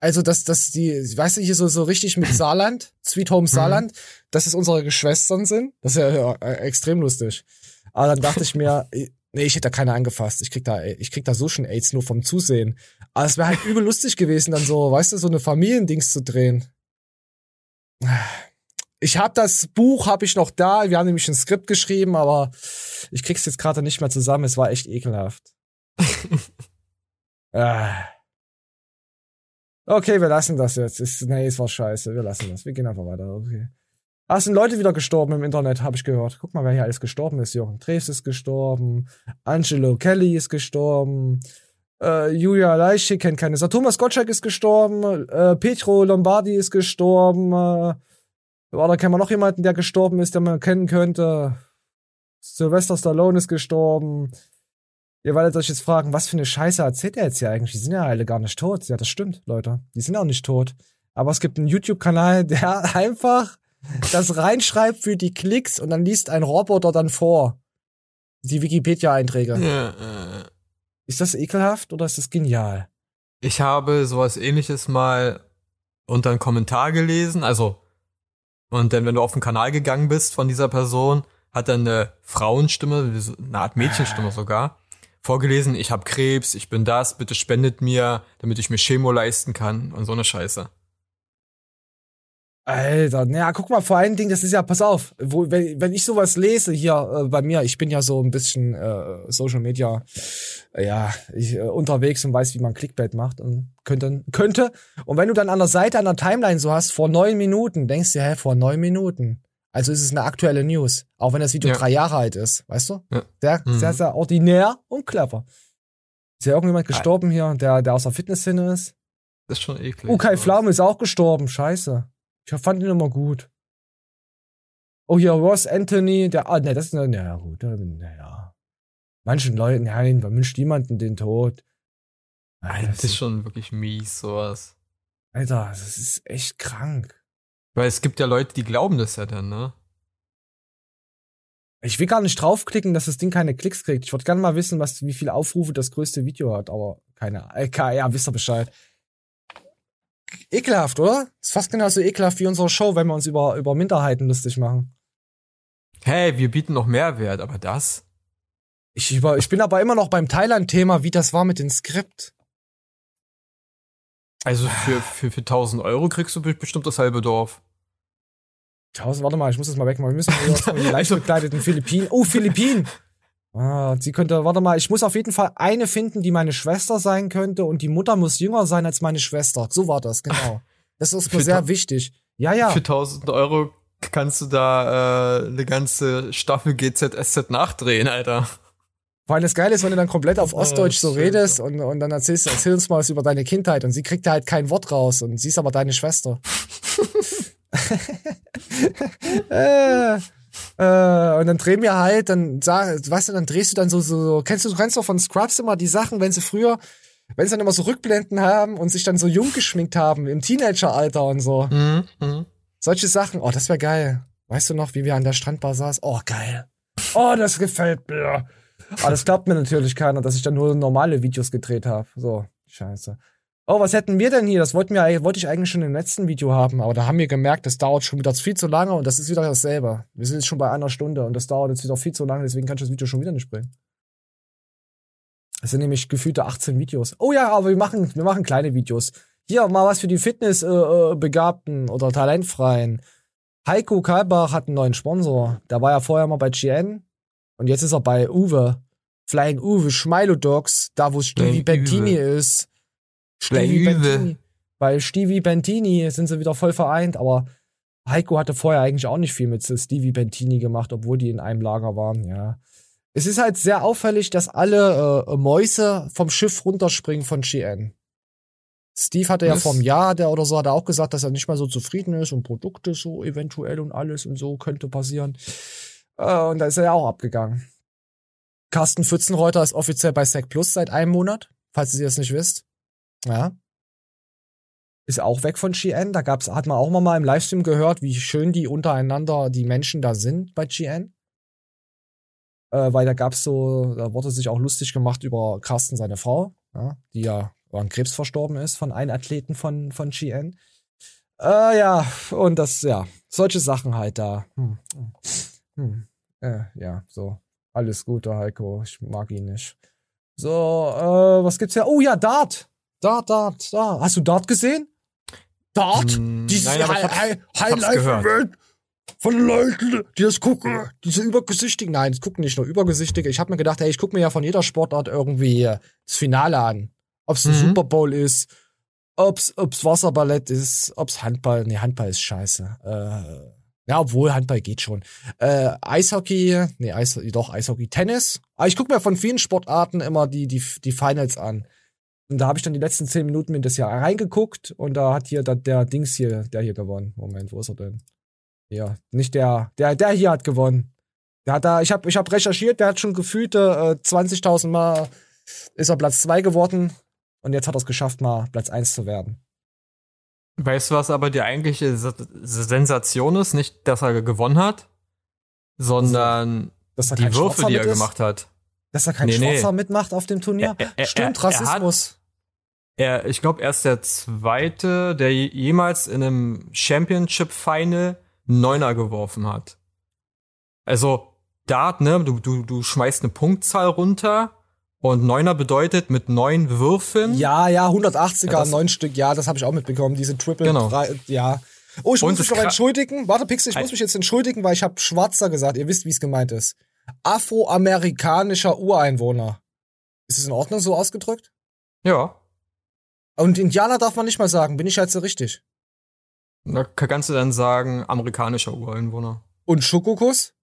Also, dass, dass die, weißt du, hier so, so richtig mit Saarland, Sweet Home Saarland, dass es unsere Geschwistern sind. Das ist ja äh, extrem lustig. Aber dann dachte ich mir, eh, nee, ich hätte da keine angefasst. Ich krieg da, ich krieg da so schon AIDS nur vom Zusehen. Aber es wäre halt übel lustig gewesen, dann so, weißt du, so eine Familiendings zu drehen. Ich habe das Buch, habe ich noch da. Wir haben nämlich ein Skript geschrieben, aber ich krieg's jetzt gerade nicht mehr zusammen. Es war echt ekelhaft. ah. Okay, wir lassen das jetzt. Ist, nee, es war scheiße. Wir lassen das. Wir gehen einfach weiter. Okay. Ah, es sind Leute wieder gestorben im Internet, habe ich gehört. Guck mal, wer hier alles gestorben ist. Jochen Dreves ist gestorben. Angelo Kelly ist gestorben. Äh, Julia Leischig kennt keine Sau. Thomas Gottschalk ist gestorben. Äh, Petro Lombardi ist gestorben. Äh, oder kennen wir noch jemanden, der gestorben ist, den man kennen könnte? Sylvester Stallone ist gestorben. Ihr werdet euch jetzt fragen, was für eine Scheiße erzählt er jetzt hier eigentlich? Die sind ja alle gar nicht tot. Ja, das stimmt, Leute. Die sind auch nicht tot. Aber es gibt einen YouTube-Kanal, der einfach das reinschreibt für die Klicks und dann liest ein Roboter dann vor. Die Wikipedia-Einträge. Ja, äh, Ist das ekelhaft oder ist das genial? Ich habe sowas ähnliches mal unter einen Kommentar gelesen, also und dann, wenn du auf den Kanal gegangen bist von dieser Person, hat dann eine Frauenstimme, eine Art Mädchenstimme sogar, vorgelesen, ich habe Krebs, ich bin das, bitte spendet mir, damit ich mir Chemo leisten kann und so eine Scheiße. Alter, naja, guck mal, vor allen Dingen, das ist ja, pass auf, wo, wenn, wenn ich sowas lese hier äh, bei mir, ich bin ja so ein bisschen äh, Social Media, äh, ja, ich, äh, unterwegs und weiß, wie man Clickbait macht und könnte, könnte. Und wenn du dann an der Seite, an der Timeline so hast, vor neun Minuten, denkst du, hä, vor neun Minuten. Also ist es eine aktuelle News, auch wenn das Video Ja. drei Jahre alt ist, weißt du? Ja. Sehr, Mhm. sehr, sehr ordinär und clever. Ist ja irgendjemand gestorben hier, der, der aus der Fitnessszene ist? Das ist schon eklig. Oh, Kai Pflaume ist auch gestorben. Scheiße. Ich fand ihn immer gut. Oh, hier Ross Anthony, der, ah, ne, das ist, naja, gut, naja. Manchen Leuten, nein, man wünscht niemanden den Tod. Alter, das ist schon wirklich mies, sowas. Alter, das ist echt krank. Weil es gibt ja Leute, die glauben das ja dann, ne? Ich will gar nicht draufklicken, dass das Ding keine Klicks kriegt. Ich würde gerne mal wissen, was, wie viele Aufrufe das größte Video hat, aber keine, äh, ja, wisst ihr Bescheid. Ekelhaft, oder? Ist fast genauso ekelhaft wie unsere Show, wenn wir uns über, über Minderheiten lustig machen. Hey, wir bieten noch Mehrwert, aber das? Ich, über, ich bin aber immer noch beim Thailand-Thema, wie das war mit dem Skript. Also für, für, für 1000 Euro kriegst du be- bestimmt das halbe Dorf. 1000, warte mal, ich muss das mal wegmachen. Wir müssen die leicht bekleideten Philippinen. Oh, Philippinen! Ah, sie könnte, warte mal, ich muss auf jeden Fall eine finden, die meine Schwester sein könnte und die Mutter muss jünger sein als meine Schwester. So war das, genau. Das ist mir sehr wichtig. Ja, ja. Für 1000 Euro kannst du da äh, eine ganze Staffel GZSZ nachdrehen, Alter. Vor allem das Geile ist, wenn du dann komplett auf Oh, Ostdeutsch so schön. redest und, und dann erzählst, erzähl uns mal was über deine Kindheit und sie kriegt da halt kein Wort raus und sie ist aber deine Schwester. äh, äh, und dann drehen wir halt, dann sag, weißt du, dann drehst du dann so, so, so kennst du, du kennst doch von Scrubs immer die Sachen, wenn sie früher, wenn sie dann immer so Rückblenden haben und sich dann so jung geschminkt haben, im Teenageralter und so. Mhm, mhm. Solche Sachen, oh, das wäre geil. Weißt du noch, wie wir an der Strandbar saßen? Oh, geil. Oh, das gefällt mir. Aber das glaubt mir natürlich keiner, dass ich dann nur normale Videos gedreht habe. So, scheiße. Oh, was hätten wir denn hier? Das wollten wir, wollte ich eigentlich schon im letzten Video haben, aber da haben wir gemerkt, das dauert schon wieder viel zu lange und das ist wieder dasselbe. Wir sind jetzt schon bei einer Stunde und das dauert jetzt wieder viel zu lange, deswegen kann ich das Video schon wieder nicht bringen. Es sind nämlich gefühlte 18 Videos. Oh ja, aber wir machen, wir machen kleine Videos. Hier mal was für die Fitnessbegabten äh, Begabten oder Talentfreien. Heiko Kalbach hat einen neuen Sponsor. Der war ja vorher mal bei GN und jetzt ist er bei Uwe. Flying Uwe, Schmeilo Dogs, da wo Stevie Uwe. ist. Uwe. Bentini. Bei Stevie Bentini sind sie wieder voll vereint, aber Heiko hatte vorher eigentlich auch nicht viel mit Stevie Bentini gemacht, obwohl die in einem Lager waren, ja. Es ist halt sehr auffällig, dass alle äh, Mäuse vom Schiff runterspringen von GN. Steve hatte ja Das- vor einem Jahr der oder so hat er auch gesagt, dass er nicht mehr so zufrieden ist und Produkte so eventuell und alles und so könnte passieren. Äh, und da ist er ja auch abgegangen. Carsten Pfützenreuter ist offiziell bei Sec Plus seit einem Monat, falls ihr das nicht wisst. Ja. Ist auch weg von GN. Da gab's, hat man auch mal im Livestream gehört, wie schön die untereinander, die Menschen da sind bei GN. Äh, weil da gab's so, da wurde sich auch lustig gemacht über Carsten, seine Frau, ja, die ja an Krebs verstorben ist von einem Athleten von, von GN. Äh, ja, und das, ja, solche Sachen halt da. Hm, hm, hm, äh, ja, so. Alles Gute, Heiko. Ich mag ihn nicht. So, äh, was gibt's ja? Oh ja, Dart. Dart, Dart, Dart. Hast du Dart gesehen? Dart? Hm, Dieses nein, High- hab's Highlife-Event von Leuten, die das gucken. Diese übergesichtigen. Nein, das gucken nicht nur übergesichtige. Ich habe mir gedacht, ey, ich gucke mir ja von jeder Sportart irgendwie äh, das Finale an. Ob's ein Mhm. Super Bowl ist, ob's, ob's Wasserballett ist, ob's Handball. Nee, Handball ist scheiße. Äh, ja, obwohl Handball geht schon. Äh, Eishockey, nee, Eis, doch, Eishockey, Tennis. Aber ich gucke mir von vielen Sportarten immer die, die, die Finals an. Und da habe ich dann die letzten zehn Minuten mir das Jahr reingeguckt und da hat hier der, der Dings hier, der hier gewonnen. Moment, wo ist er denn? Ja, nicht der, der, der hier hat gewonnen. Der hat da, ich habe ich hab recherchiert, der hat schon gefühlte äh, 20.000 Mal ist er Platz zwei geworden und jetzt hat er es geschafft, mal Platz eins zu werden. Weißt du, was aber die eigentliche S- Sensation ist? Nicht, dass er gewonnen hat, sondern Dass er die Würfe, die er ist? gemacht hat. Dass er kein Nee, nee. Schwarzer mitmacht auf dem Turnier? Er- er- Stimmt, er- Rassismus. Er, ich glaube, er ist der zweite, der je- jemals in einem Championship Final Neuner geworfen hat. Also Dart, ne, du, du, du schmeißt eine Punktzahl runter und Neuner bedeutet mit neun Würfen. Ja, ja, 180er, Ja, neun Stück, ja, das habe ich auch mitbekommen. Diese Triple, Genau. drei, ja. Oh, ich Und muss mich noch entschuldigen. Warte, Pixel, ich muss mich jetzt entschuldigen, weil ich habe Schwarzer gesagt. Ihr wisst, wie es gemeint ist. Afroamerikanischer Ureinwohner. Ist es in Ordnung so ausgedrückt? Ja. Und Indianer darf man nicht mal sagen. Bin ich jetzt so richtig? Da kannst du dann sagen, amerikanischer Ureinwohner. Und Schokokuss?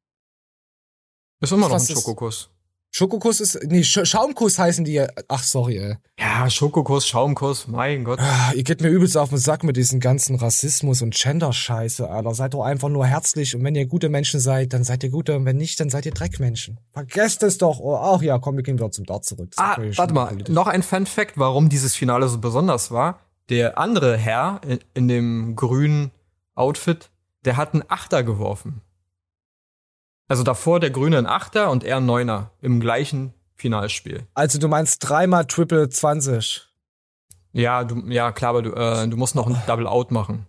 Ist immer noch Was ein Schokokuss. Schokokuss ist, nee, Sch Schaumkuss heißen die. Ach, sorry, ey. Ja, Schokokuss, Schaumkuss, mein Gott. Ah, Ihr geht mir übelst auf den Sack mit diesem ganzen Rassismus und Gender-Scheiße, Alter. Seid doch einfach nur herzlich und wenn ihr gute Menschen seid, dann seid ihr gute und wenn nicht, dann seid ihr Dreckmenschen. Vergesst es doch. Oh, ach ja, komm, wir gehen wieder zum Dart zurück. Das Ah, warte mal, politisch. noch ein Fun Fact, warum dieses Finale so besonders war. Der andere Herr in, in dem grünen Outfit, der hat einen Achter geworfen. Also davor der Grüne ein Achter und er ein Neuner im gleichen Finalspiel. Also du meinst dreimal Triple 20. Ja, du, ja klar, aber du, äh, du musst noch ein Double Out machen.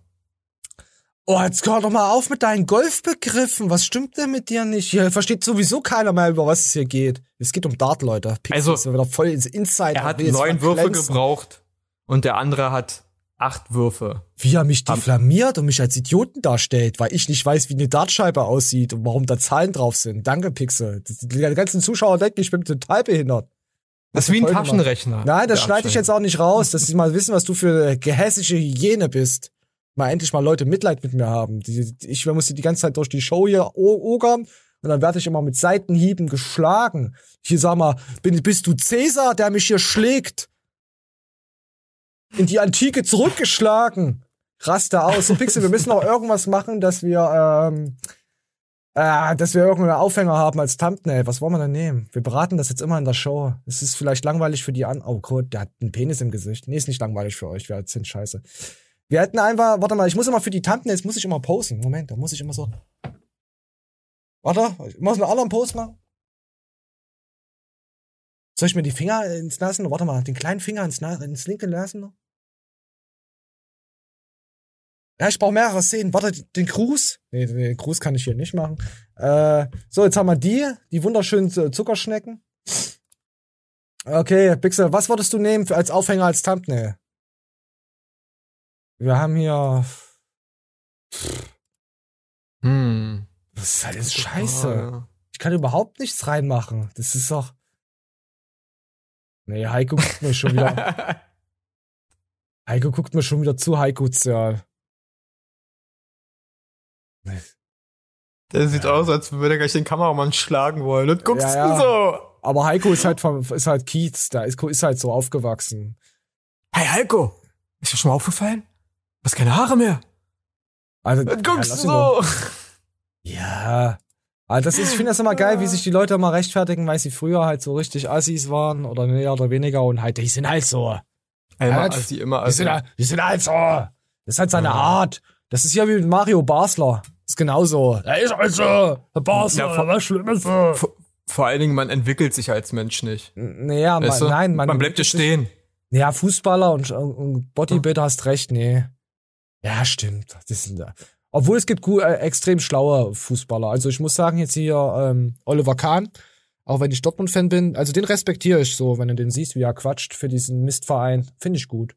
Oh, jetzt hör doch mal auf mit deinen Golfbegriffen. Was stimmt denn mit dir nicht? Hier versteht sowieso keiner mehr, über was es hier geht. Es geht um Dart, Leute. Pixel Also, ist wieder voll ins Inside. Er hat neun Würfe gebraucht und der andere hat acht Würfe. Wie er mich diffamiert und mich als Idioten darstellt, weil ich nicht weiß, wie eine Dartscheibe aussieht und warum da Zahlen drauf sind. Danke, Pixel. Die ganzen Zuschauer denken, ich bin total behindert. Das ist wie ein gemacht. Taschenrechner. Nein, das schneide ich jetzt auch nicht raus, dass sie mal wissen, was du für eine gehässige Hygiene bist. Mal endlich mal Leute Mitleid mit mir haben. Ich muss die ganze Zeit durch die Show hier ogern und dann werde ich immer mit Seitenhieben geschlagen. Hier sag mal, bin, bist du Cäsar, der mich hier schlägt? In die Antike zurückgeschlagen. Raste aus. So, Pixel, wir müssen auch irgendwas machen, dass wir, ähm, äh, dass wir irgendeinen Aufhänger haben als Thumbnail. Was wollen wir denn nehmen? Wir beraten das jetzt immer in der Show. Es ist vielleicht langweilig für die an. Oh Gott, der hat einen Penis im Gesicht. Nee, ist nicht langweilig für euch. Wir sind scheiße. Wir hätten einfach, warte mal, ich muss immer für die Thumbnails, muss ich immer posen. Moment, da muss ich immer so. Warte, ich muss einen anderen Post machen. Soll ich mir die Finger ins Lassen? Warte mal, den kleinen Finger ins, Na- ins linke lassen noch? Ja, ich brauche mehrere Szenen. Warte, den Gruß. Nee, den Gruß kann ich hier nicht machen. Äh, so, jetzt haben wir die, die wunderschönen Zuckerschnecken. Okay, Pixel, was würdest du nehmen für, als Aufhänger, als Thumbnail? Wir haben hier. Hm. Was ist alles scheiße? Ich kann überhaupt nichts reinmachen. Das ist doch. Nee, Heiko guckt mir schon wieder. Heiko guckt mir schon wieder zu, Heiko Zerl. Der sieht aus, als würde er gleich den Kameramann schlagen wollen. Und guckst Ja, ja. du so. Aber Heiko ist halt vom, ist halt Kiez, da ist, ist halt so aufgewachsen. Hey Heiko, ist dir schon mal aufgefallen? Du hast keine Haare mehr. Also, Und guckst doch. so. Ja. Also das ist, ich finde das immer geil, wie sich die Leute immer rechtfertigen, weil sie früher halt so richtig Assis waren oder mehr oder weniger und halt, die sind halt so. Einmal Ja, Assi, immer Die Assi. sind, halt- die sind halt so. Das ist halt seine Art. Das ist ja wie mit Mario Basler. Das ist genauso. Er ist halt so. Der Basler, Ja, vor- was Schlimmes. Vor, vor allen Dingen, man entwickelt sich als Mensch nicht. Naja, man, du? nein, man, man bleibt ja stehen. Ja, Fußballer und, und Bodybuilder hast recht, nee. Ja, stimmt. Das sind, obwohl es gibt äh, extrem schlaue Fußballer. Also ich muss sagen, jetzt hier ähm, Oliver Kahn, auch wenn ich Dortmund-Fan bin, also den respektiere ich so, wenn du den siehst, wie er quatscht für diesen Mistverein, finde ich gut.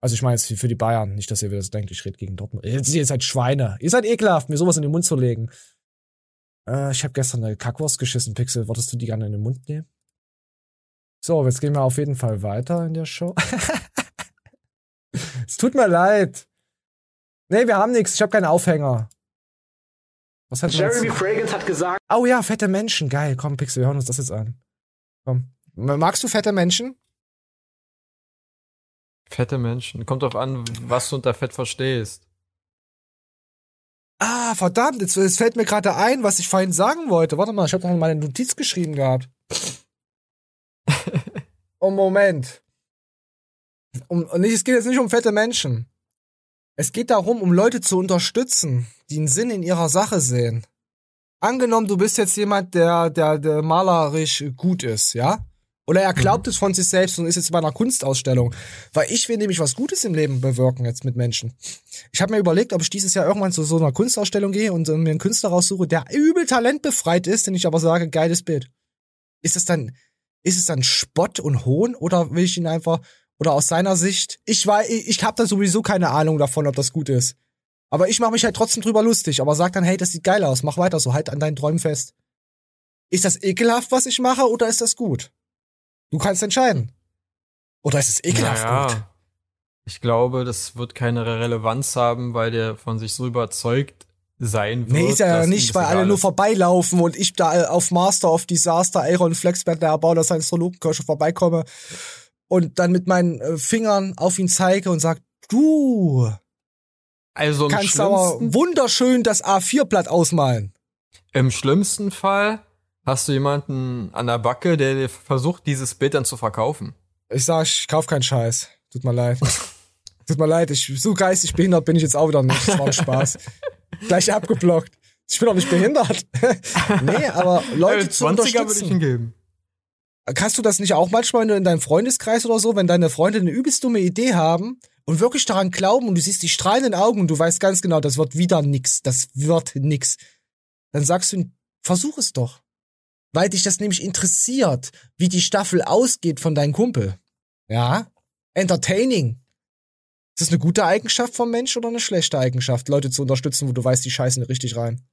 Also ich meine jetzt für die Bayern, nicht, dass ihr wieder so denkt, ich rede gegen Dortmund. Ihr, ihr seid Schweine. Ihr seid ekelhaft, mir sowas in den Mund zu legen. Äh, ich habe gestern eine Kackwurst geschissen, Pixel. Wolltest du die gerne in den Mund nehmen? So, jetzt gehen wir auf jeden Fall weiter in der Show. es tut mir leid. Nee, wir haben nichts. Ich habe keinen Aufhänger. Was hat Jeremy Fragrance hat gesagt, Oh ja, fette Menschen. Geil. Komm, Pixel, wir hören uns das jetzt an. Komm. Magst du fette Menschen? Fette Menschen. Kommt drauf an, was du unter Fett verstehst. Ah, verdammt, jetzt, jetzt fällt mir gerade ein, was ich vorhin sagen wollte. Warte mal, ich habe doch meine Notiz geschrieben gehabt. oh, Moment. Um, und nicht, es geht jetzt nicht um fette Menschen. Es geht darum, um Leute zu unterstützen, die einen Sinn in ihrer Sache sehen. Angenommen, du bist jetzt jemand, der, der, der malerisch gut ist, ja? Oder er glaubt es von sich selbst und ist jetzt bei einer Kunstausstellung. Weil ich will nämlich was Gutes im Leben bewirken jetzt mit Menschen. Ich habe mir überlegt, ob ich dieses Jahr irgendwann zu so einer Kunstausstellung gehe und äh, mir einen Künstler raussuche, der übel talentbefreit ist, den ich aber sage, geiles Bild. Ist es dann, ist es dann Spott und Hohn oder will ich ihn einfach, oder aus seiner Sicht, ich weiß, ich, ich habe da sowieso keine Ahnung davon, ob das gut ist. Aber ich mache mich halt trotzdem drüber lustig, aber sag dann, hey, das sieht geil aus, mach weiter so, halt an deinen Träumen fest. Ist das ekelhaft, was ich mache, oder ist das gut? Du kannst entscheiden. Oder ist es ekelhaft naja, gut? Ich glaube, das wird keine Relevanz haben, weil der von sich so überzeugt sein wird. Nee, ist ja nicht, weil alle nur vorbeilaufen und ich da äh, auf Master of Disaster Aaron Flexberg, der Erbauer der Science-Kirche vorbeikomme und dann mit meinen äh, Fingern auf ihn zeige und sag, du Also kannst aber wunderschön das A4-Blatt ausmalen. im schlimmsten Fall hast du jemanden an der Backe, der dir versucht, dieses Bild dann zu verkaufen. Ich sag, ich kauf keinen Scheiß. Tut mir leid. Tut mir leid, ich, so geistig behindert bin ich jetzt auch wieder nicht. Das war ein Spaß. Gleich abgeblockt. Ich bin doch nicht behindert. nee, aber Leute Äh, zu 20er würde ich unterstützen. geben. Hast du das nicht auch manchmal wenn du in deinem Freundeskreis oder so, wenn deine Freunde eine übelst dumme Idee haben und wirklich daran glauben und du siehst die strahlenden Augen und du weißt ganz genau, das wird wieder nix, das wird nix. Dann sagst du, versuch es doch. Weil dich das nämlich interessiert, wie die Staffel ausgeht von deinem Kumpel. Ja? Entertaining. Ist das eine gute Eigenschaft vom Mensch oder eine schlechte Eigenschaft, Leute zu unterstützen, wo du weißt, die scheißen richtig rein?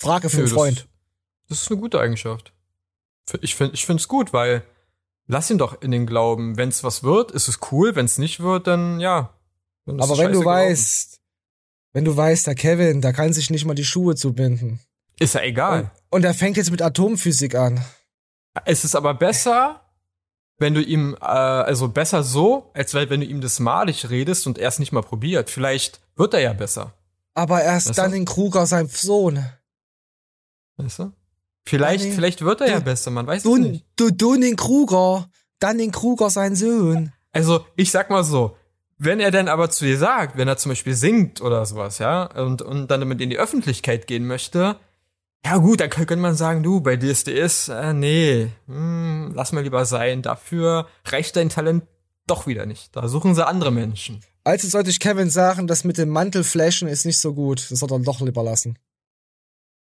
Frage für einen das- Freund. Das ist eine gute Eigenschaft. Ich finde ich find's gut, weil lass ihn doch in den Glauben. Wenn es was wird, ist es cool. Wenn es nicht wird, dann ja. Dann Aber wenn du gelaufen. weißt, wenn du weißt, der Kevin, der kann sich nicht mal die Schuhe zubinden. Ist ja egal. Und er fängt jetzt mit Atomphysik an. Es ist aber besser, wenn du ihm, äh, also besser so, als wenn du ihm das malig redest und er es nicht mal probiert. Vielleicht wird er ja besser. Aber erst Weißt du? dann in Kruger, sein Sohn. Weißt du? Vielleicht, Danny, vielleicht wird er ja du- besser, man weiß es Du, nicht. du, du den Kruger, dann den Kruger, sein Sohn. Also, ich sag mal so, wenn er dann aber zu dir sagt, wenn er zum Beispiel singt oder sowas, ja, und, und dann damit in die Öffentlichkeit gehen möchte, ja gut, dann könnte man sagen, du, bei DSDS, äh, nee, hm, lass mal lieber sein. Dafür reicht dein Talent doch wieder nicht. Da suchen sie andere Menschen. Also sollte ich Kevin sagen, das mit dem Mantelflashen ist nicht so gut. Das soll er doch lieber lassen.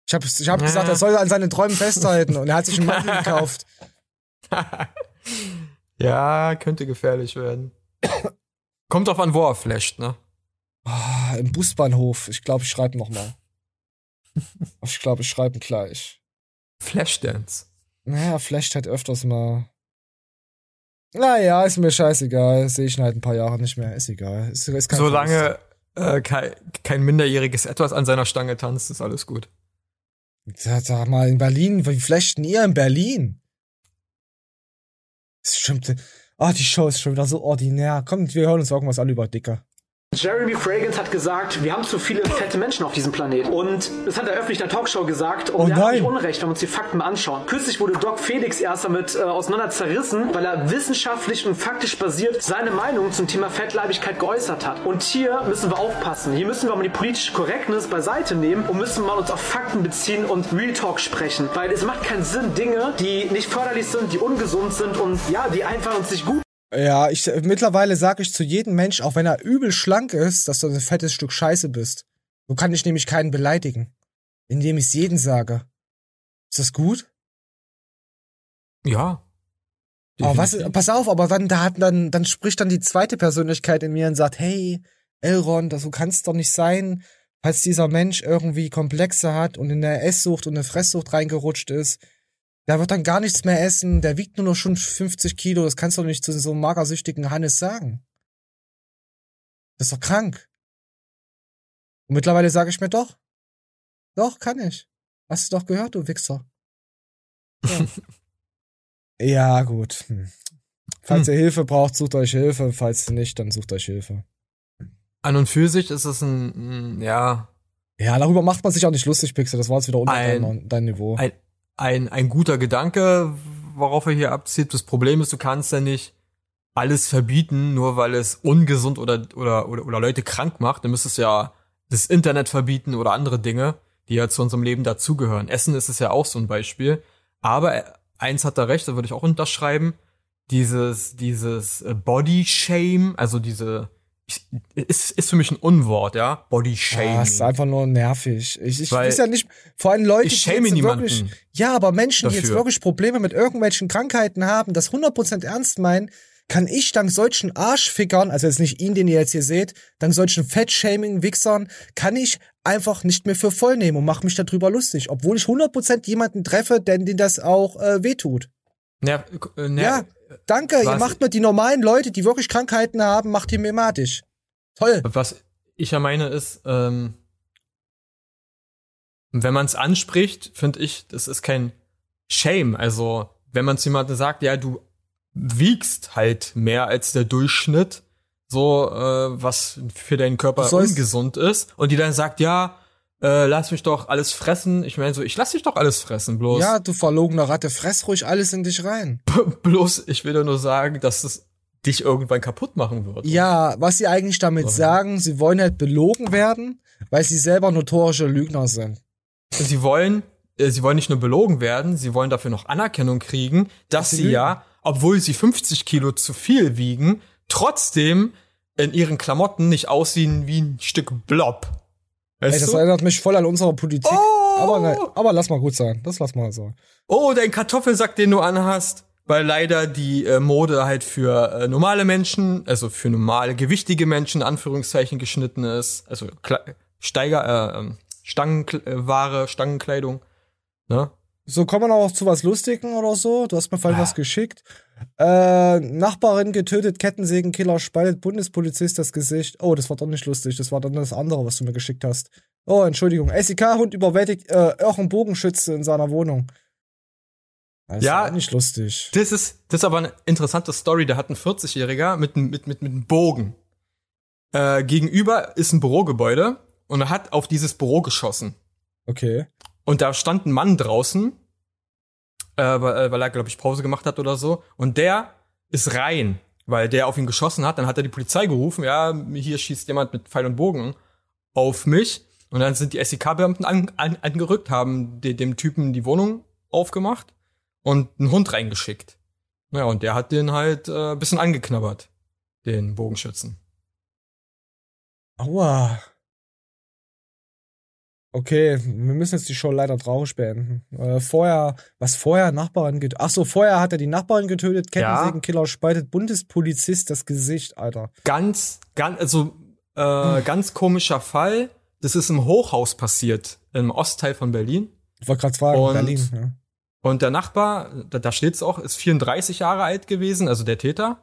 Ich habe ich hab Ja. gesagt, er soll an seinen Träumen festhalten und er hat sich einen Mantel gekauft. Ja, könnte gefährlich werden. Kommt drauf an, wo er flasht, ne? Ah, Im Busbahnhof. Ich glaube, ich schreibe noch mal. Ich glaube, ich schreibe gleich. Flashdance. Naja, flasht halt öfters mal. Naja, ist mir scheißegal. Sehe ich ihn halt ein paar Jahre nicht mehr. Ist egal. Ist, ist kein Solange äh, kein, kein minderjähriges Etwas an seiner Stange tanzt, ist alles gut. Verlust. Sag mal, in Berlin, wie flasht denn ihr in Berlin? Das stimmt. Ah, die Show ist schon wieder so ordinär. Kommt, wir hören uns irgendwas an über Dicker. Jeremy Fragrance hat gesagt, wir haben zu viele fette Menschen auf diesem Planeten. Und das hat er öffentlich in der Talkshow gesagt. Und Oh er hat nicht Unrecht, wenn wir uns die Fakten mal anschauen. Kürzlich wurde Doc Felix erst damit äh, auseinander zerrissen, weil er wissenschaftlich und faktisch basiert seine Meinung zum Thema Fettleibigkeit geäußert hat. Und hier müssen wir aufpassen. Hier müssen wir mal die politische Korrektness beiseite nehmen und müssen mal uns auf Fakten beziehen und Real Talk sprechen. Weil es macht keinen Sinn, Dinge, die nicht förderlich sind, die ungesund sind und ja, die einfach uns nicht gut Ja, ich mittlerweile sage ich zu jedem Mensch, auch wenn er übel schlank ist, dass du ein fettes Stück Scheiße bist. So kann ich nämlich keinen beleidigen, indem ich es jedem sage. Ist das gut? Ja. Aber was, pass auf, aber dann, da hat dann, dann spricht dann die zweite Persönlichkeit in mir und sagt, hey, Elron, das so kann's doch nicht sein, falls dieser Mensch irgendwie Komplexe hat und in der Esssucht und eine Fresssucht reingerutscht ist. Der wird dann gar nichts mehr essen, der wiegt nur noch schon 50 Kilo, das kannst du doch nicht zu so einem magersüchtigen Hannes sagen. Das ist doch krank. Und mittlerweile sage ich mir doch, doch, kann ich. Hast du doch gehört, du Wichser. Ja. Ja, gut. Hm. Falls ihr Hilfe braucht, sucht euch Hilfe. Falls nicht, dann sucht euch Hilfe. An und für sich ist es ein, mm, ja, Ja, darüber macht man sich auch nicht lustig, Pixel. Das war jetzt wieder unter Ein- dein, dein Niveau. ein, ein, ein guter Gedanke, worauf er hier abzieht. Das Problem ist, du kannst ja nicht alles verbieten, nur weil es ungesund oder, oder, oder, oder Leute krank macht. Dann müsstest du ja das Internet verbieten oder andere Dinge, die ja zu unserem Leben dazugehören. Essen ist es ja auch so ein Beispiel. Aber eins hat er recht, da würde ich auch unterschreiben. Dieses, dieses äh, Body Shame, also diese, ich, ist, ist für mich ein Unwort, ja? Body Shame. Ah, ist einfach nur nervig. Ich, ich Weil weiß ja nicht, vor allem Leute, ich die schäme jetzt wirklich, ja, aber Menschen, die jetzt dafür. wirklich Probleme mit irgendwelchen Krankheiten haben, das 100% ernst meinen, kann ich dank solchen Arschfickern, also jetzt nicht ihn, den ihr jetzt hier seht, dank solchen Fettshaming-Wichsern, kann ich einfach nicht mehr für voll nehmen und mache mich darüber lustig, obwohl ich 100% jemanden treffe, denn den das auch äh, wehtut. Ja, äh, ne, Ja, danke, ihr was- macht mir die normalen Leute, die wirklich Krankheiten haben, macht ihr mematisch. Toll. Was ich ja meine ist, ähm, wenn man es anspricht, finde ich, das ist kein Shame. Also, wenn man zu jemandem sagt, ja, du wiegst halt mehr als der Durchschnitt, so, äh, was für deinen Körper ungesund ist, und die dann sagt, ja, äh, lass mich doch alles fressen. Ich meine so, ich lass dich doch alles fressen, bloß, Ja, du verlogener Ratte, fress ruhig alles in dich rein. bloß, ich will dir nur sagen, dass es dich irgendwann kaputt machen wird. Ja, was sie eigentlich damit sagen, sie wollen halt belogen werden, weil sie selber notorische Lügner sind. Sie wollen, äh, sie wollen nicht nur belogen werden, sie wollen dafür noch Anerkennung kriegen, dass sie sie ja, obwohl sie 50 Kilo zu viel wiegen, trotzdem in ihren Klamotten nicht aussehen wie ein Stück Blob. Ey, Weißt das du? erinnert mich voll an unsere Politik. Aber, ne, aber lass mal gut sein. Das lass mal so. Oh, dein Kartoffelsack, den du anhast, weil leider die äh, Mode halt für äh, normale Menschen, also für normale, gewichtige Menschen, in Anführungszeichen, geschnitten ist. Also Kle Steiger, äh, ähm, Stangenware, Stangenkleidung. Ne? So, kommen wir noch zu was Lustigen oder so. Du hast mir vorhin was geschickt. Äh, Nachbarin getötet, Kettensägenkiller spaltet Bundespolizist das Gesicht. Oh, das war doch nicht lustig. Das war dann das andere, was du mir geschickt hast. Oh, Entschuldigung. SEK-Hund überwältigt äh, Bogenschütze in seiner Wohnung. Das Ja. nicht lustig. Das ist, das ist aber eine interessante Story. Da hat ein 40-Jähriger mit, einem- mit, mit, mit einem Bogen. Äh, gegenüber ist ein Bürogebäude und er hat auf dieses Büro geschossen. Okay. Und da stand ein Mann draußen, äh, weil, äh, weil er, glaube ich, Pause gemacht hat oder so. Und der ist rein, weil der auf ihn geschossen hat. Dann hat er die Polizei gerufen. Ja, hier schießt jemand mit Pfeil und Bogen auf mich. Und dann sind die SEK-Beamten an, an, angerückt, haben de, dem Typen die Wohnung aufgemacht und einen Hund reingeschickt. Ja, und der hat den halt äh, bisschen angeknabbert, den Bogenschützen. Aua. Okay, wir müssen jetzt die Show leider traurig beenden. Äh, vorher, was vorher Nachbarin getötet. Ach so, vorher hat er die Nachbarin getötet. Ja. Kettensägenkiller spaltet Bundespolizist das Gesicht, Alter. ganz, ganz, also äh, ganz komischer Fall. Das ist im Hochhaus passiert, im Ostteil von Berlin. Ich wollte gerade fragen, Und- Berlin. Ja. Und der Nachbar, da, da steht's auch, ist 34 Jahre alt gewesen, also der Täter.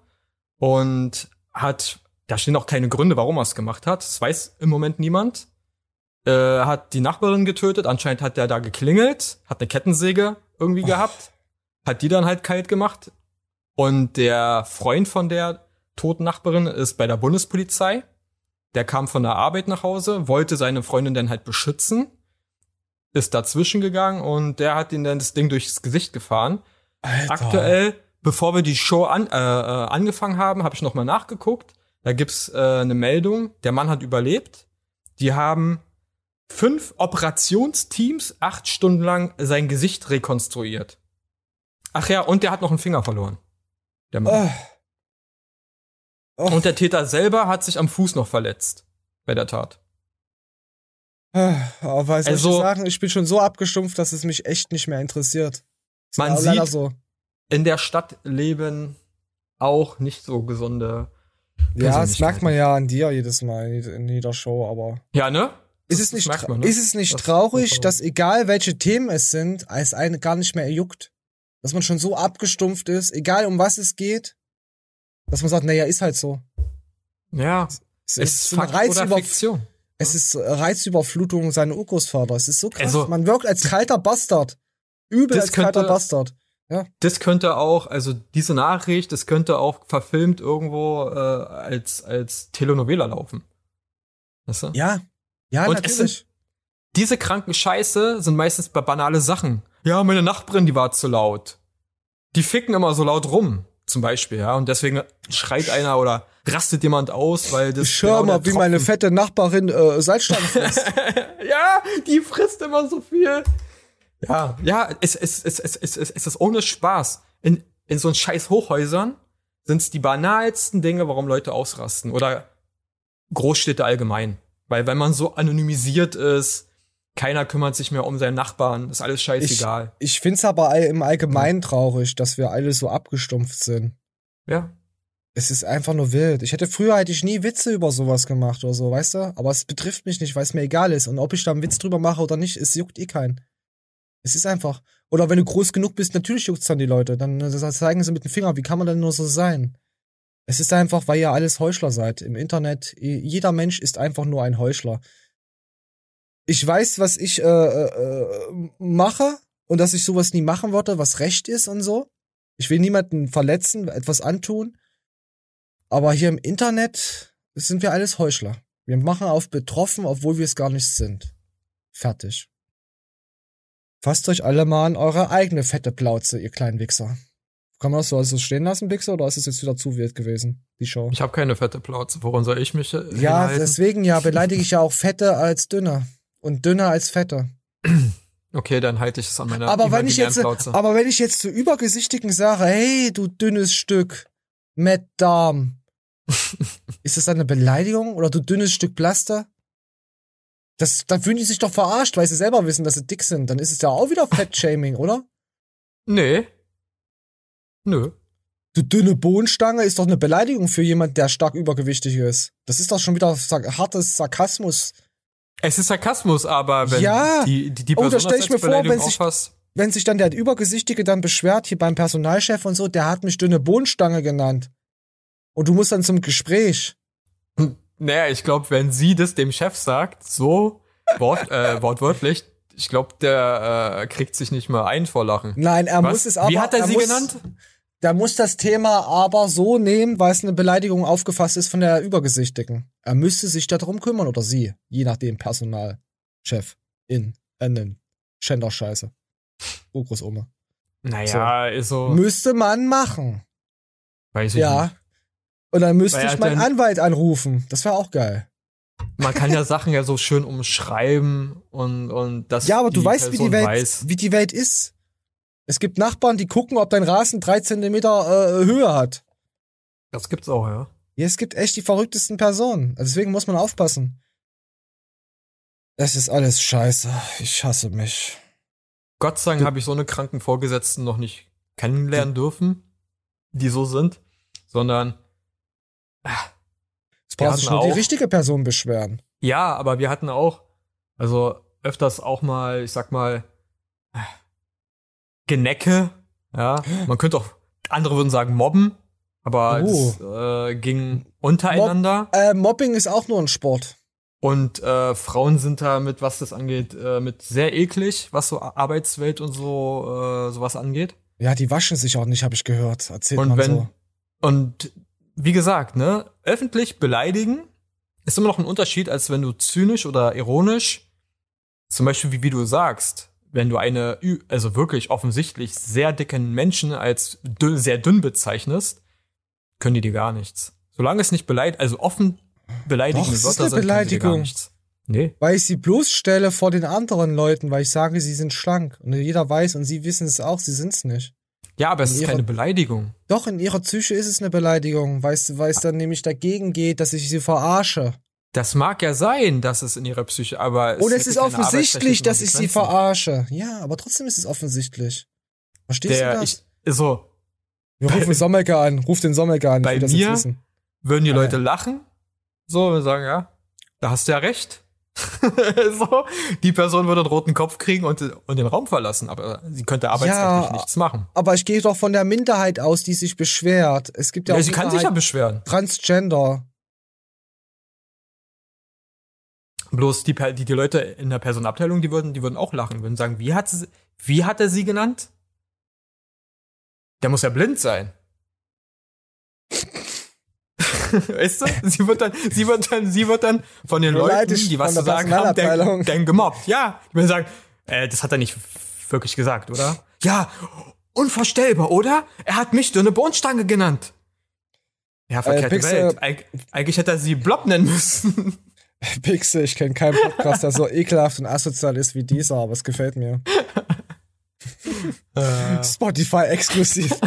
Und hat, da stehen auch keine Gründe, warum er es gemacht hat. Das weiß im Moment niemand. Äh, hat die Nachbarin getötet. Anscheinend hat der da geklingelt, hat eine Kettensäge irgendwie gehabt, hat die dann halt kalt gemacht. Und der Freund von der toten Nachbarin ist bei der Bundespolizei. Der kam von der Arbeit nach Hause, wollte seine Freundin dann halt beschützen, ist dazwischen gegangen und der hat ihn dann das Ding durchs Gesicht gefahren. Alter. Aktuell, bevor wir die Show an, äh, äh, angefangen haben, habe ich noch mal nachgeguckt. Da gibt's äh, eine Meldung, der Mann hat überlebt. Die haben fünf Operationsteams acht Stunden lang sein Gesicht rekonstruiert. Ach ja, und der hat noch einen Finger verloren. Der Mann. Oh. Und der Täter selber hat sich am Fuß noch verletzt bei der Tat. Soll ich Also- dir sagen? Ich bin schon so abgestumpft, dass es mich echt nicht mehr interessiert. Ist Man sieht- so. In der Stadt leben auch nicht so gesunde. Ja, das merkt man ja an dir jedes Mal in jeder Show, aber. Ja, ne? Ist es nicht, man, ne? ist es nicht Das- traurig, das- dass egal welche Themen es sind, es einen gar nicht mehr juckt? Dass man schon so abgestumpft ist, egal um was es geht, dass man sagt, naja, ist halt so. Ja. Es, Es ist ist Fakt eine oder Fiktion. es ist Reizüberflutung seiner Urgroßvater. Es ist so krass. Also- man wirkt als kalter Bastard. Übel als kalter könnte- Bastard. Ja. Das könnte auch, also diese Nachricht, das könnte auch verfilmt irgendwo äh, als, als Telenovela laufen. Weißt du? Ja. Ja, Und es natürlich. sind, diese kranken Scheiße sind meistens bei banale Sachen. Ja, meine Nachbarin, die war zu laut. Die ficken immer so laut rum, zum Beispiel, ja. Und deswegen schreit einer oder rastet jemand aus, weil das. Ich schau genau mal, wie meine fette Nachbarin äh, Salzstangen frisst. ja, die frisst immer so viel. Ja, ja, es, es, es, es, es, es, es ist ohne Spaß. In, in so scheiß Hochhäusern sind es die banalsten Dinge, warum Leute ausrasten. Oder Großstädte allgemein. Weil wenn man so anonymisiert ist, keiner kümmert sich mehr um seinen Nachbarn, ist alles scheißegal. Ich find's aber all- im Allgemeinen traurig, dass wir alle so abgestumpft sind. ja. Es ist einfach nur wild. Ich hätte früher hätte ich nie Witze über sowas gemacht oder so, weißt du? Aber es betrifft mich nicht, weil es mir egal ist. Und ob ich da einen Witz drüber mache oder nicht, es juckt eh keinen. Es ist einfach. Oder wenn du groß genug bist, natürlich juckt's dann die Leute. Dann äh, zeigen sie mit dem Finger, wie kann man denn nur so sein? Es ist einfach, weil ihr alles Heuchler seid. Im Internet, jeder Mensch ist einfach nur ein Heuchler. Ich weiß, was ich äh, äh, mache und dass ich sowas nie machen würde, was recht ist und so. Ich will niemanden verletzen, etwas antun. Aber hier im Internet sind wir alles Heuchler. Wir machen auf betroffen, obwohl wir es gar nicht sind. Fertig. Fasst euch alle mal an eure eigene fette Plauze, ihr kleinen Wichser. Kann man das so also stehen lassen, Wichser, oder ist es jetzt wieder zu wild gewesen, die Show? Ich habe keine fette Plauze. Woran soll ich mich? Äh, ja, hinhalten? deswegen ja, beleidige ich ja auch fette als dünner. Und dünner als fette. Okay, dann halte ich es an meiner aber wenn ich jetzt, Plauze. aber wenn ich jetzt zu übergesichtigen sage, hey, du dünnes Stück, Matt Darm, ist das dann eine Beleidigung oder du dünnes Stück Plaster? Das, dann fühlen die sich doch verarscht, weil sie selber wissen, dass sie dick sind. Dann ist es ja auch wieder Fettshaming, oder? Nee. Nö. Du dünne Bohnenstange ist doch eine Beleidigung für jemand, der stark übergewichtig ist. Das ist doch schon wieder hartes Sarkasmus. Es ist Sarkasmus, aber wenn ja. die, die, die oh, Person da stell ich mir vor, wenn sich, auffasst, wenn sich dann der Übergesichtige dann beschwert, hier beim Personalchef und so, der hat mich dünne Bohnenstange genannt. Und du musst dann zum Gespräch. Naja, ich glaube, wenn sie das dem Chef sagt, so wort, äh, wortwörtlich, ich glaube, der äh, kriegt sich nicht mehr ein vor Lachen. Nein, er Was? muss es aber. Wie hat er, sie muss, genannt? Der muss das Thema aber so nehmen, weil es eine Beleidigung aufgefasst ist von der Übergesichtigen. Er müsste sich darum kümmern oder sie, je nachdem Personalchef, in, innen, Schänderscheiße. Urgroßoma. Naja, ist so. Müsste man machen. Weiß ich Ja. nicht. Und dann müsste Weil er ich meinen Anwalt anrufen. Das wäre auch geil. Man kann ja Sachen ja so schön umschreiben und, und das. Ja, aber du weißt, wie die Welt, Weiß. wie die Welt ist. Es gibt Nachbarn, die gucken, ob dein Rasen drei Zentimeter äh, Höhe hat. Das gibt's auch, ja. Ja, es gibt echt die verrücktesten Personen. Also Deswegen muss man aufpassen. Das ist alles scheiße. Ich hasse mich. Gott sei Dank habe ich so eine kranken Vorgesetzten noch nicht kennenlernen dürfen, die so sind, sondern Es braucht sich nur die richtige Person beschweren. ja, aber wir hatten auch, also öfters auch mal, ich sag mal, Genecke, ja. Man könnte auch, andere würden sagen Mobben, aber Oh. das äh, ging untereinander. Äh, Mobbing ist auch nur ein Sport. Und äh, Frauen sind da mit, was das angeht, äh, mit sehr eklig, was so Arbeitswelt und so äh, sowas angeht. Ja, die waschen sich auch nicht, habe ich gehört. Erzählt Und man wenn so. und wie gesagt, ne, öffentlich beleidigen ist immer noch ein Unterschied, als wenn du zynisch oder ironisch, zum Beispiel wie, wie du sagst, wenn du eine, also wirklich offensichtlich sehr dicken Menschen als dünn, sehr dünn bezeichnest, können die dir gar nichts. Solange es nicht beleidigt, also offen beleidigende Doch, es ist Wörter eine sind, gar Beleidigung. nichts. Nee. Weil ich sie bloßstelle vor den anderen Leuten, weil ich sage, sie sind schlank. Und jeder weiß und sie wissen es auch, sie sind's nicht. Ja, aber es ist ihrer- keine Beleidigung. Doch, in ihrer Psyche ist es eine Beleidigung, weil es, es dann nämlich dagegen geht, dass ich sie verarsche. Das mag ja sein, dass es in ihrer Psyche, aber Und es ist offensichtlich, dass ich sie verarsche. Ja, aber trotzdem ist es offensichtlich. Verstehst Der, du das? ich, so, Wir rufen Sommelke an, ruf den Sommelke an. bei will das jetzt mir wissen. würden die Leute lachen, so und sagen, ja, da hast du ja recht. so, die Person würde einen roten Kopf kriegen und, und den Raum verlassen, aber sie könnte arbeitsrechtlich Ja, nichts machen. Aber ich gehe doch von der Minderheit aus, die sich beschwert. Es gibt ja, Ja, auch sie kann sich ja Minderheit- beschweren. Transgender. Bloß die, die, die Leute in der Personalabteilung, die würden, die würden auch lachen, würden sagen, wie hat, sie, wie hat er sie genannt? Der muss ja blind sein. Weißt du? Sie wird dann, sie wird dann, sie wird dann von den Leuten, ich die was zu sagen haben, dann, dann gemobbt. Ja, die würden sagen, äh, das hat er nicht wirklich gesagt, oder? Ja, unvorstellbar, oder? Er hat mich dünne Bohnenstange genannt. Ja, verkehrte Pixel- Welt. Eig eigentlich hätte er sie Blob nennen müssen. Pixel, ich kenne keinen Podcast, der so ekelhaft und asozial ist wie dieser, aber es gefällt mir. Spotify exklusiv.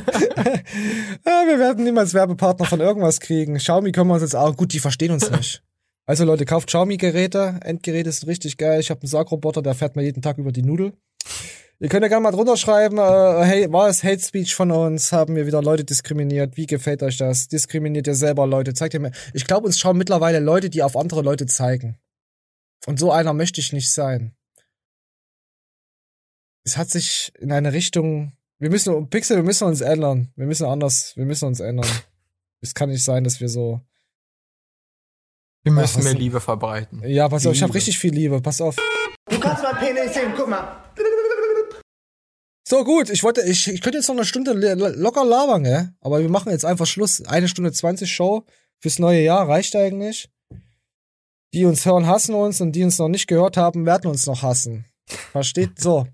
wir werden niemals Werbepartner von irgendwas kriegen. Xiaomi können wir uns jetzt auch. Gut, die verstehen uns nicht. Also Leute, kauft Xiaomi-Geräte. Endgeräte sind richtig geil. Ich habe einen Saugroboter, der fährt mir jeden Tag über die Nudel. Ihr könnt ja gerne mal drunter schreiben, äh, hey, war es Hate Speech von uns? Haben wir wieder Leute diskriminiert? Wie gefällt euch das? Diskriminiert ihr selber Leute? Zeigt ihr mir. Ich glaube, uns schauen mittlerweile Leute, die auf andere Leute zeigen. Und so einer möchte ich nicht sein. Es hat sich in eine Richtung. Wir müssen, Pixel, wir müssen uns ändern. Wir müssen anders, wir müssen uns ändern. Es kann nicht sein, dass wir so. Wir müssen mehr? Liebe verbreiten. Ja, pass auf, ich habe richtig viel Liebe. Pass auf. Du kannst mein Penis sehen, guck mal. So gut, ich wollte, ich, ich könnte jetzt noch eine Stunde locker labern, gell? Aber wir machen jetzt einfach Schluss. Eine Stunde 20 Show fürs neue Jahr reicht eigentlich. Die uns hören, hassen uns und die uns noch nicht gehört haben, werden uns noch hassen. Versteht? So.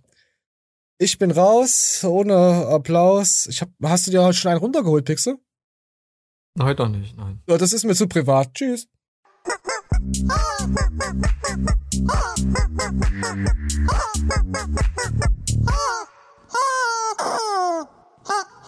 Ich bin raus, ohne Applaus. Ich hab, hast du dir heute schon einen runtergeholt, Pixel? Nein, doch nicht, nein. Ja, das ist mir zu privat. Tschüss.